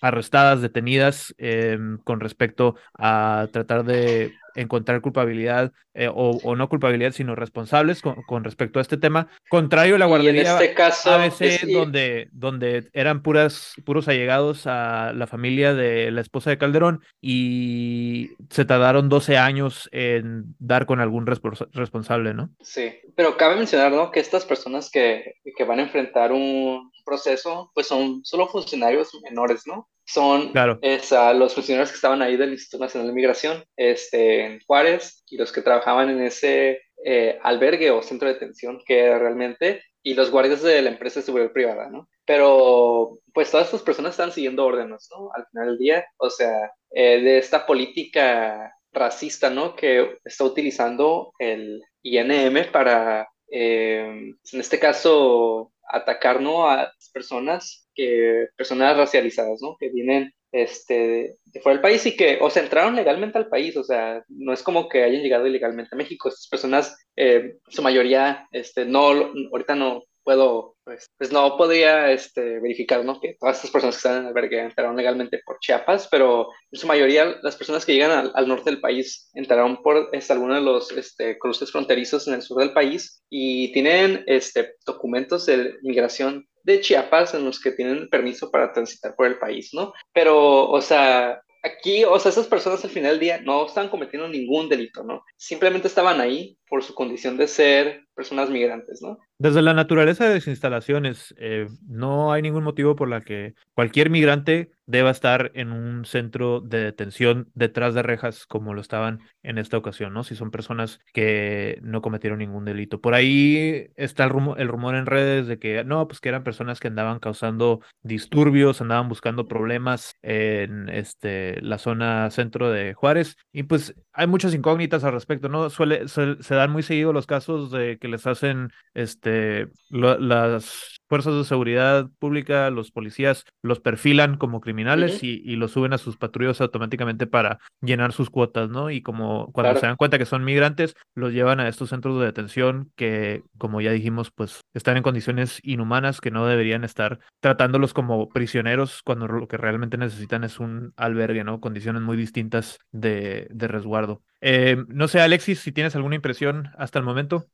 arrestadas, detenidas em, con respecto a tratar de encontrar culpabilidad eh, o, o, no culpabilidad, sino responsables con, con, respecto a este tema. Contrario a la guardería este caso, ABC, es... donde, donde eran puras, puros allegados a la familia de la esposa de Calderón y se tardaron 12 años en dar con algún respons- responsable, ¿no? Sí, pero cabe mencionar, ¿no? Que estas personas que, que van a enfrentar un proceso, pues son solo funcionarios menores, ¿no? Son Claro. ah, los funcionarios que estaban ahí del Instituto Nacional de Migración, este, en Juárez, y los que trabajaban en ese eh, albergue o centro de detención que realmente, y los guardias de la empresa de seguridad privada, ¿no? Pero, pues todas estas personas están siguiendo órdenes, ¿no? Al final del día, o sea, eh, de esta política racista, ¿no? Que está utilizando el INM para, eh, en este caso, atacar, ¿no? A personas que, personas racializadas, ¿no? Que vienen este, fuera del país y que, o sea, entraron legalmente al país, o sea, no es como que hayan llegado ilegalmente a México. Estas personas, eh, su mayoría, este, no, ahorita no puedo, pues, pues no podría este, verificar, ¿no? Que todas estas personas que están en albergue entraron legalmente por Chiapas, pero en su mayoría las personas que llegan al, norte del país entraron por este, algunos de los este, cruces fronterizos en el sur del país y tienen este, documentos de migración de Chiapas en los que tienen permiso para transitar por el país, ¿no? Pero, o sea, aquí, o sea, esas personas al final del día no estaban cometiendo ningún delito, ¿no? Simplemente estaban ahí por su condición de ser personas migrantes, ¿no? Desde la naturaleza de las instalaciones, eh, no hay ningún motivo por la que cualquier migrante deba estar en un centro de detención detrás de rejas como lo estaban en esta ocasión, ¿no? Si son personas que no cometieron ningún delito. Por ahí está el rumor, el rumor en redes de que no, pues que eran personas que andaban causando disturbios, andaban buscando problemas en este, la zona centro de Juárez. Y pues hay muchas incógnitas al respecto, ¿no? Suele, se, se dan muy seguido los casos de que les hacen este, lo- las fuerzas de seguridad pública, los policías, los perfilan como criminales y, y los suben a sus patrullas automáticamente para llenar sus cuotas, ¿no? Y como cuando Claro. se dan cuenta que son migrantes, los llevan a estos centros de detención que, como ya dijimos, pues están en condiciones inhumanas que no deberían estar tratándolos como prisioneros cuando lo que realmente necesitan es un albergue, ¿no? Condiciones muy distintas de, de resguardo. Eh, no sé, Alexis, si tienes alguna impresión hasta el momento.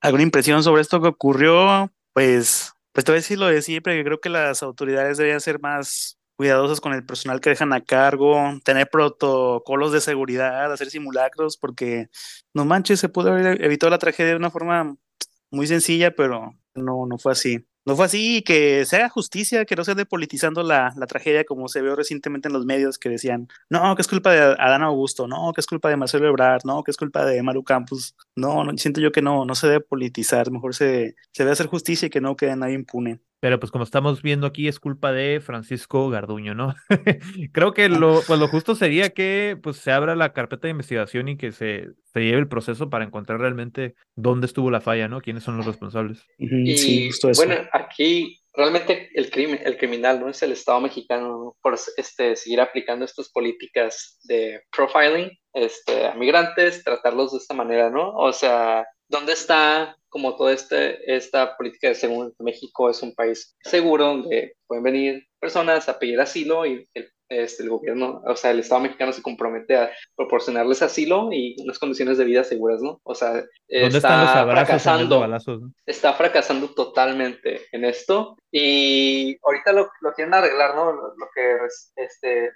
¿Alguna impresión sobre esto que ocurrió? Pues, pues te voy a decir lo de siempre, que creo que las autoridades deberían ser más cuidadosas con el personal que dejan a cargo, tener protocolos de seguridad, hacer simulacros, porque no manches, se pudo haber evitado la tragedia de una forma muy sencilla, pero no, no fue así. No fue así que se haga justicia, que no se ande politizando la, la tragedia como se vio recientemente en los medios que decían, no, que es culpa de Adán Augusto, no, que es culpa de Marcelo Ebrard, no, que es culpa de Maru Campos. No, no, siento yo que no, no se debe politizar, mejor se, se debe hacer justicia y que no quede nadie impune. Pero pues como estamos viendo aquí es culpa de Francisco Garduño, ¿no? (laughs) Creo que lo, pues, lo justo sería que pues se abra la carpeta de investigación y que se, se lleve el proceso para encontrar realmente dónde estuvo la falla, ¿no? ¿Quiénes son los responsables? Y sí, justo eso. bueno, aquí realmente el crimen, el criminal no es el Estado mexicano ¿no? por este, seguir aplicando estas políticas de profiling este, a migrantes, tratarlos de esta manera, ¿no? O sea, ¿dónde está como toda este, esta política de según México es un país seguro donde pueden venir personas a pedir asilo y el, este, el gobierno, o sea, el Estado mexicano se compromete a proporcionarles asilo y unas condiciones de vida seguras, ¿no? O sea, ¿Dónde están los está fracasando balazos? no? está fracasando totalmente en esto y ahorita lo, lo quieren arreglar, ¿no? Lo, lo que este,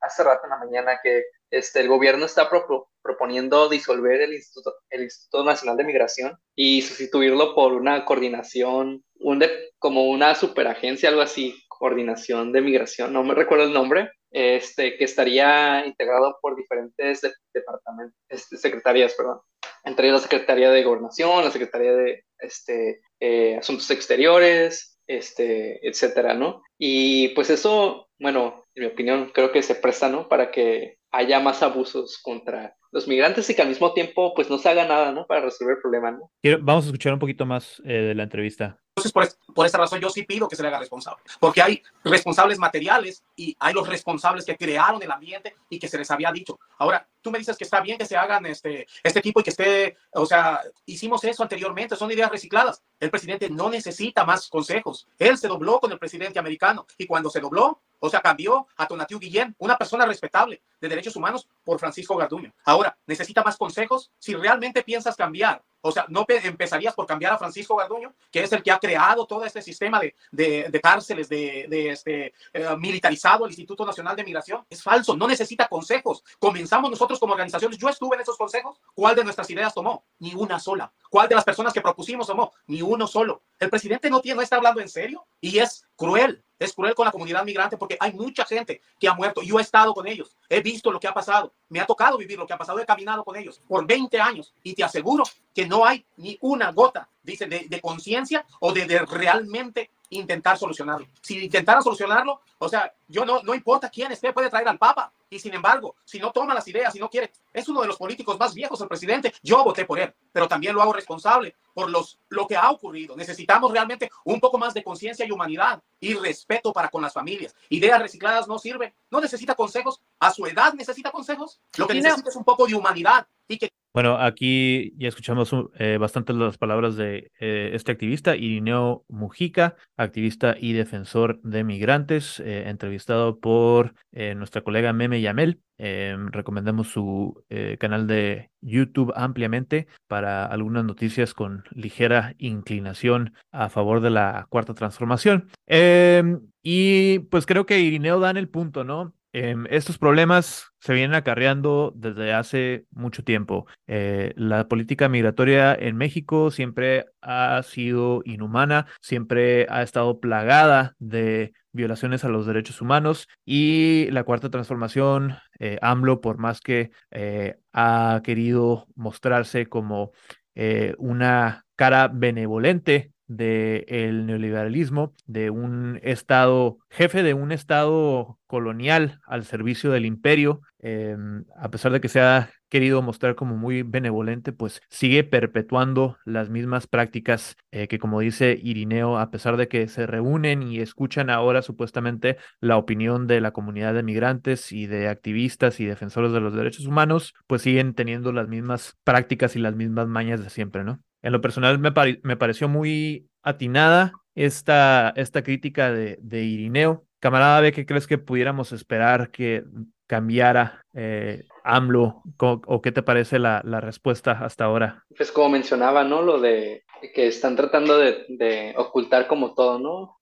hace rato en la mañana que este, el gobierno está propo- proponiendo disolver el Instituto, el Instituto Nacional de Migración y sustituirlo por una coordinación, un de- como una superagencia, algo así, coordinación de migración, no me recuerdo el nombre, este, que estaría integrado por diferentes de- departamentos, este, secretarías, perdón entre la Secretaría de Gobernación, la Secretaría de este, eh, Asuntos Exteriores, este, etcétera, ¿no? Y pues eso, bueno, en mi opinión, creo que se presta, ¿no? Para que haya más abusos contra los migrantes y que al mismo tiempo, pues no se haga nada, ¿no? Para resolver el problema, ¿no? Quiero- vamos a escuchar un poquito más eh, de la entrevista. Entonces, por, es- por esa razón, yo sí pido que se le haga responsable, porque hay responsables materiales y hay los responsables que crearon el ambiente y que se les había dicho. Ahora, tú me dices que está bien que se hagan este, este tipo y que esté, o sea, hicimos eso anteriormente, son ideas recicladas. El presidente no necesita más consejos. Él se dobló con el presidente americano y cuando se dobló, o sea, cambió a Tonatiu Guillén, una persona respetable de derechos humanos, por Francisco Garduño. Ahora, ¿necesita más consejos? Si realmente piensas cambiar, O sea, ¿no pe- empezarías por cambiar a Francisco Garduño, que es el que ha creado todo este sistema de, de, de cárceles, de, de este, eh, militarizado el Instituto Nacional de Migración? Es falso, no necesita consejos. Comenzamos nosotros como organizaciones, yo estuve en esos consejos, ¿cuál de nuestras ideas tomó? Ni una sola. ¿Cuál de las personas que propusimos tomó? Ni uno solo. El presidente no, tiene, no está hablando en serio y es cruel. Es cruel con la comunidad migrante porque hay mucha gente que ha muerto. Yo he estado con ellos, he visto lo que ha pasado, me ha tocado vivir lo que ha pasado, he caminado con ellos por 20 años y te aseguro que no hay ni una gota, dice, de, conciencia o de, realmente intentar solucionarlo. Si intentaran solucionarlo, o sea, yo no, no importa quién esté, puede traer al Papa. Y sin embargo, si no toma las ideas, si no quiere, es uno de los políticos más viejos, el presidente. Yo voté por él, pero también lo hago responsable por los, lo que ha ocurrido. Necesitamos realmente un poco más de conciencia y humanidad y respeto para con las familias. Ideas recicladas no sirven. No necesita consejos. A su edad necesita consejos. Lo que necesita es un poco de humanidad y que Bueno, aquí ya escuchamos eh, bastante las palabras de eh, este activista, Irineo Mujica, activista y defensor de migrantes, eh, entrevistado por eh, nuestra colega Meme Yamel. Eh, recomendamos su eh, canal de YouTube ampliamente para algunas noticias con ligera inclinación a favor de la cuarta transformación. Em, y pues creo que Irineo da en el punto, ¿no? Em, estos problemas se vienen acarreando desde hace mucho tiempo. Eh, la política migratoria en México siempre ha sido inhumana, siempre ha estado plagada de violaciones a los derechos humanos y la cuarta transformación, eh, AMLO, por más que eh, ha querido mostrarse como eh, una cara benevolente del neoliberalismo, de un Estado, jefe de un Estado colonial al servicio del imperio, eh, a pesar de que se ha querido mostrar como muy benevolente, pues sigue perpetuando las mismas prácticas eh, que, como dice Irineo, a pesar de que se reúnen y escuchan ahora supuestamente la opinión de la comunidad de migrantes y de activistas y defensores de los derechos humanos, pues siguen teniendo las mismas prácticas y las mismas mañas de siempre, ¿no? En lo personal me, pare- me pareció muy atinada esta, esta crítica de, de Irineo. Camarada B, ¿qué crees que pudiéramos esperar que cambiara eh, AMLO? ¿O qué te parece la, la respuesta hasta ahora? Pues como mencionaba, ¿no? Lo de que están tratando de, ocultar como todo, ¿no?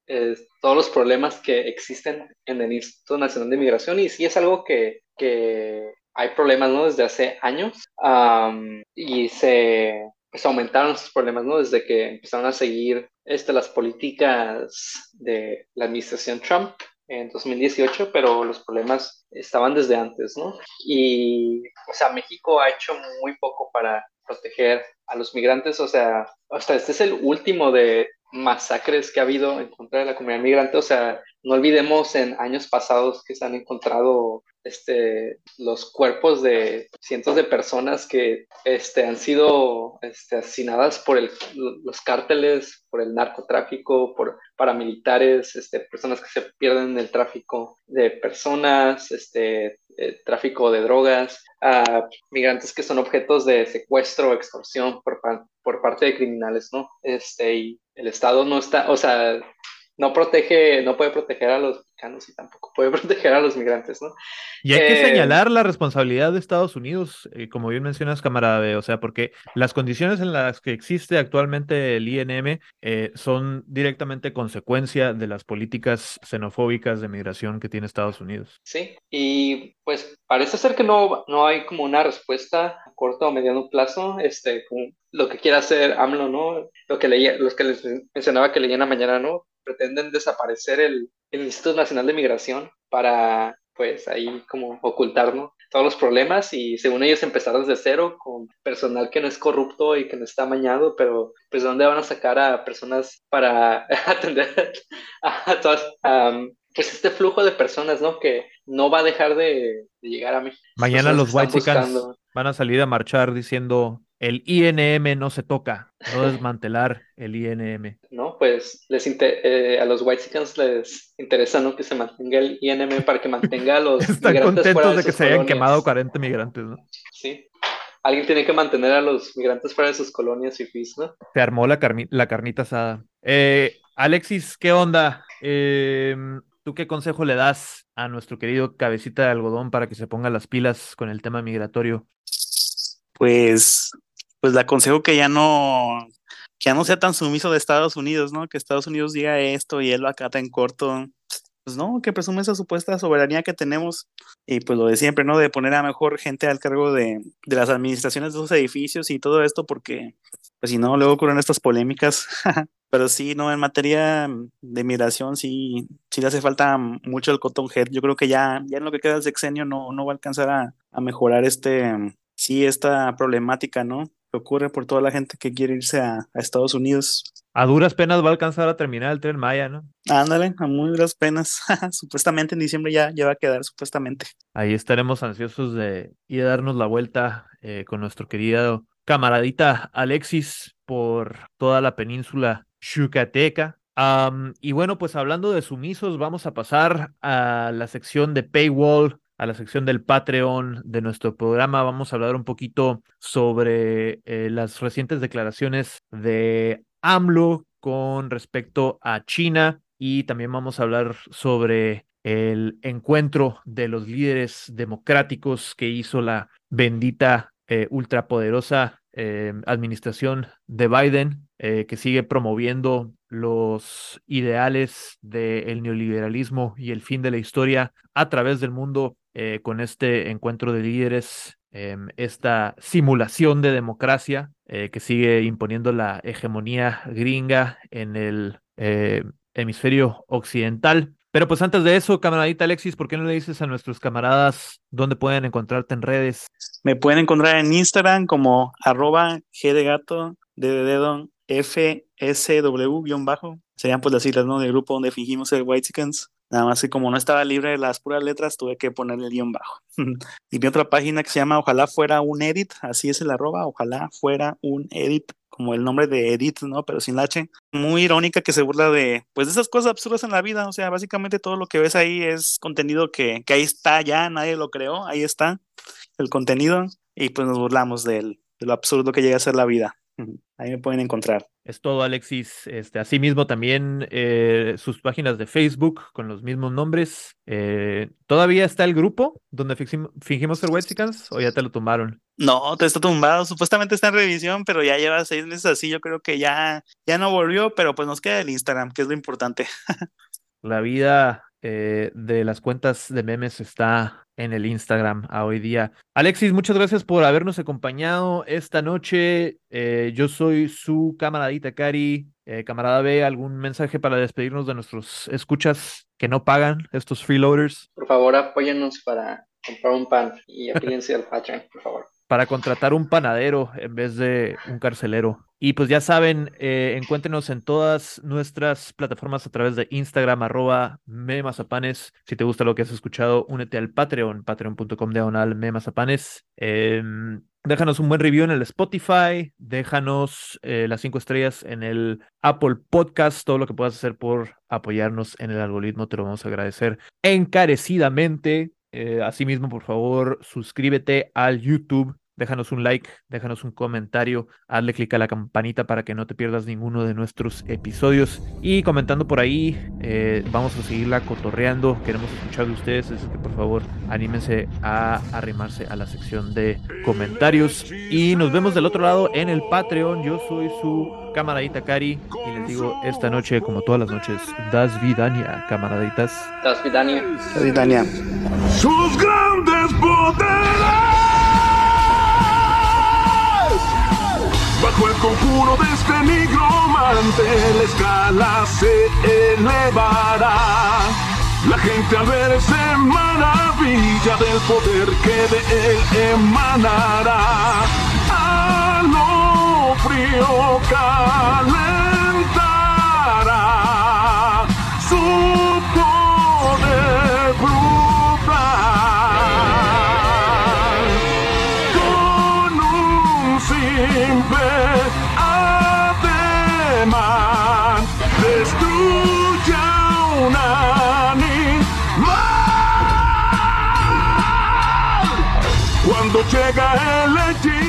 Todos los problemas que existen en el Instituto Nacional de Migración y sí es algo que, que hay problemas, ¿no? Desde hace años y se pues, aumentaron esos problemas, ¿no? Desde que empezaron a seguir este, las políticas de la administración Trump en 2018, pero los problemas estaban desde antes, ¿no? Y, o sea, México ha hecho muy poco para proteger a los migrantes, o sea, hasta este es el último de masacres que ha habido en contra de la comunidad migrante, o sea, no olvidemos en años pasados que se han encontrado este, los cuerpos de cientos de personas que este, han sido este, asesinadas por el, los cárteles, por el narcotráfico, por paramilitares, este, personas que se pierden en el tráfico de personas, este, eh, tráfico de drogas, a migrantes que son objetos de secuestro, extorsión por, por parte de criminales, ¿no? Este, y el Estado no está, o sea, no protege, no puede proteger a los mexicanos y tampoco puede (laughs) proteger a los migrantes, ¿no? Y hay que Eh, señalar la responsabilidad de Estados Unidos, eh, como bien mencionas, camarada B, o sea, porque las condiciones en las que existe actualmente el INM eh, son directamente consecuencia de las políticas xenofóbicas de migración que tiene Estados Unidos. Sí, y pues parece ser que no, no hay como una respuesta a corto o mediano plazo, este, como lo que quiera hacer AMLO, ¿no? Lo que leía, los que les mencionaba que leían la mañana, ¿no? Pretenden desaparecer el, el Instituto Nacional de Migración para, pues, ahí como ocultar, ¿no? Todos los problemas y según ellos empezar desde cero con personal que no es corrupto y que no está amañado, pero pues ¿de dónde van a sacar a personas para (laughs) atender a todas, am, pues este flujo de personas, ¿no? Que no va a dejar de, de llegar a México. Mañana los buscando- van a salir a marchar diciendo el INM no se toca, no (laughs) desmantelar el INM. ¿no? Pues les eh, a los Whitexicans les interesa, ¿no? Que se mantenga el INM para que mantenga a los (laughs) Están migrantes fuera contentos de que sus se hayan quemado 40 migrantes, ¿no? Sí. Alguien tiene que mantener a los migrantes fuera de sus colonias y FIS, ¿no? Se armó la, carni- la carnita asada. Eh, Alexis, ¿qué onda? Em, ¿tú qué consejo le das a nuestro querido cabecita de algodón para que se ponga las pilas con el tema migratorio? Pues pues le aconsejo que ya no, que ya no sea tan sumiso de Estados Unidos, ¿no? Que Estados Unidos diga esto y él lo acata en corto. Pues no, que presume esa supuesta soberanía que tenemos y pues lo de siempre, ¿no? De poner a mejor gente al cargo de, de las administraciones de esos edificios y todo esto, porque pues si no, luego ocurren estas polémicas. (laughs) Pero sí, no, en materia de migración sí, sí le hace falta mucho el cotton head. Yo creo que ya, ya en lo que queda del sexenio no, no va a alcanzar a, a mejorar este, sí, esta problemática, ¿no? Que ocurre por toda la gente que quiere irse a, a Estados Unidos. A duras penas va a alcanzar a terminar el tren Maya, ¿no? Ándale, a muy duras penas. (laughs) supuestamente en diciembre ya, ya va a quedar, supuestamente. Ahí estaremos ansiosos de ir a darnos la vuelta eh, con nuestro querido camaradita Alexis por toda la península yucateca. Y bueno, pues hablando de sumisos, vamos a pasar a la sección de Paywall, a la sección del Patreon de nuestro programa. Vamos a hablar un poquito sobre eh, las recientes declaraciones de AMLO con respecto a China y también vamos a hablar sobre el encuentro de los líderes democráticos que hizo la bendita eh, ultrapoderosa eh, administración de Biden, que sigue promoviendo los ideales del neoliberalismo y el fin de la historia a través del mundo eh, con este encuentro de líderes, em, esta simulación de democracia eh, que sigue imponiendo la hegemonía gringa en el eh, hemisferio occidental. Pero pues antes de eso, camaradita Alexis, ¿por qué no le dices a nuestros camaradas dónde pueden encontrarte en redes? Me pueden encontrar en Instagram como arroba G de gato, D de dedo, FSW guion bajo. Serían pues las siglas, ¿no? Del grupo donde fingimos ser White Chickens. Nada más que como no estaba libre de las puras letras, tuve que ponerle el guion bajo. (laughs) y mi otra página que se llama Ojalá fuera un edit, así es el arroba, ojalá fuera un edit, como el nombre de edit, ¿no? Pero sin la H. Muy irónica que se burla de, pues, de esas cosas absurdas en la vida. O sea, básicamente todo lo que ves ahí es contenido que, que ahí está ya, nadie lo creó, ahí está el contenido. Y pues nos burlamos de lo absurdo que llega a ser la vida. Ahí me pueden encontrar. Es todo, Alexis. Este, asimismo, también eh, sus páginas de Facebook con los mismos nombres. Eh, ¿Todavía está el grupo donde fingim- fingimos ser Wexicans o ya te lo tumbaron? No, te está tumbado. Supuestamente está en revisión, pero ya lleva seis meses así. Yo creo que ya, ya no volvió, pero pues nos queda el Instagram, que es lo importante. (laughs) La vida eh, de las cuentas de memes está en el Instagram a hoy día. Alexis, muchas gracias por habernos acompañado esta noche. Eh, yo soy su camaradita Cari. Eh, camarada B, ¿algún mensaje para despedirnos de nuestros escuchas que no pagan, estos freeloaders? Por favor, apóyennos para comprar un pan y (laughs) afíliense al Patreon, por favor. Para contratar un panadero en vez de un carcelero. Y pues ya saben, eh, en todas nuestras plataformas a través de Instagram, arroba memazapanes. Si te gusta lo que has escuchado, únete al Patreon, patreon.com diagonal memazapanes. Em, déjanos un buen review en el Spotify, déjanos eh, las cinco estrellas en el Apple Podcast, todo lo que puedas hacer por apoyarnos en el algoritmo, te lo vamos a agradecer encarecidamente. Eh, asimismo, por favor, suscríbete al YouTube, déjanos un like, déjanos un comentario, hazle clic a la campanita para que no te pierdas ninguno de nuestros episodios. Y comentando por ahí, eh, vamos a seguirla cotorreando. Queremos escuchar de ustedes, así que por favor, anímense a arrimarse a la sección de comentarios. Y nos vemos del otro lado en el Patreon. Yo soy su camaradita Cari y les digo esta noche, como todas las noches, Das Vidania, camaraditas. Das Vidania. Dania. sus grandes poderes. Bajo el conjuro de este nigromante, la escala se elevará. La gente al ver se maravilla del poder que de él emanará. A lo frío calentará su animal cuando llega el hechicero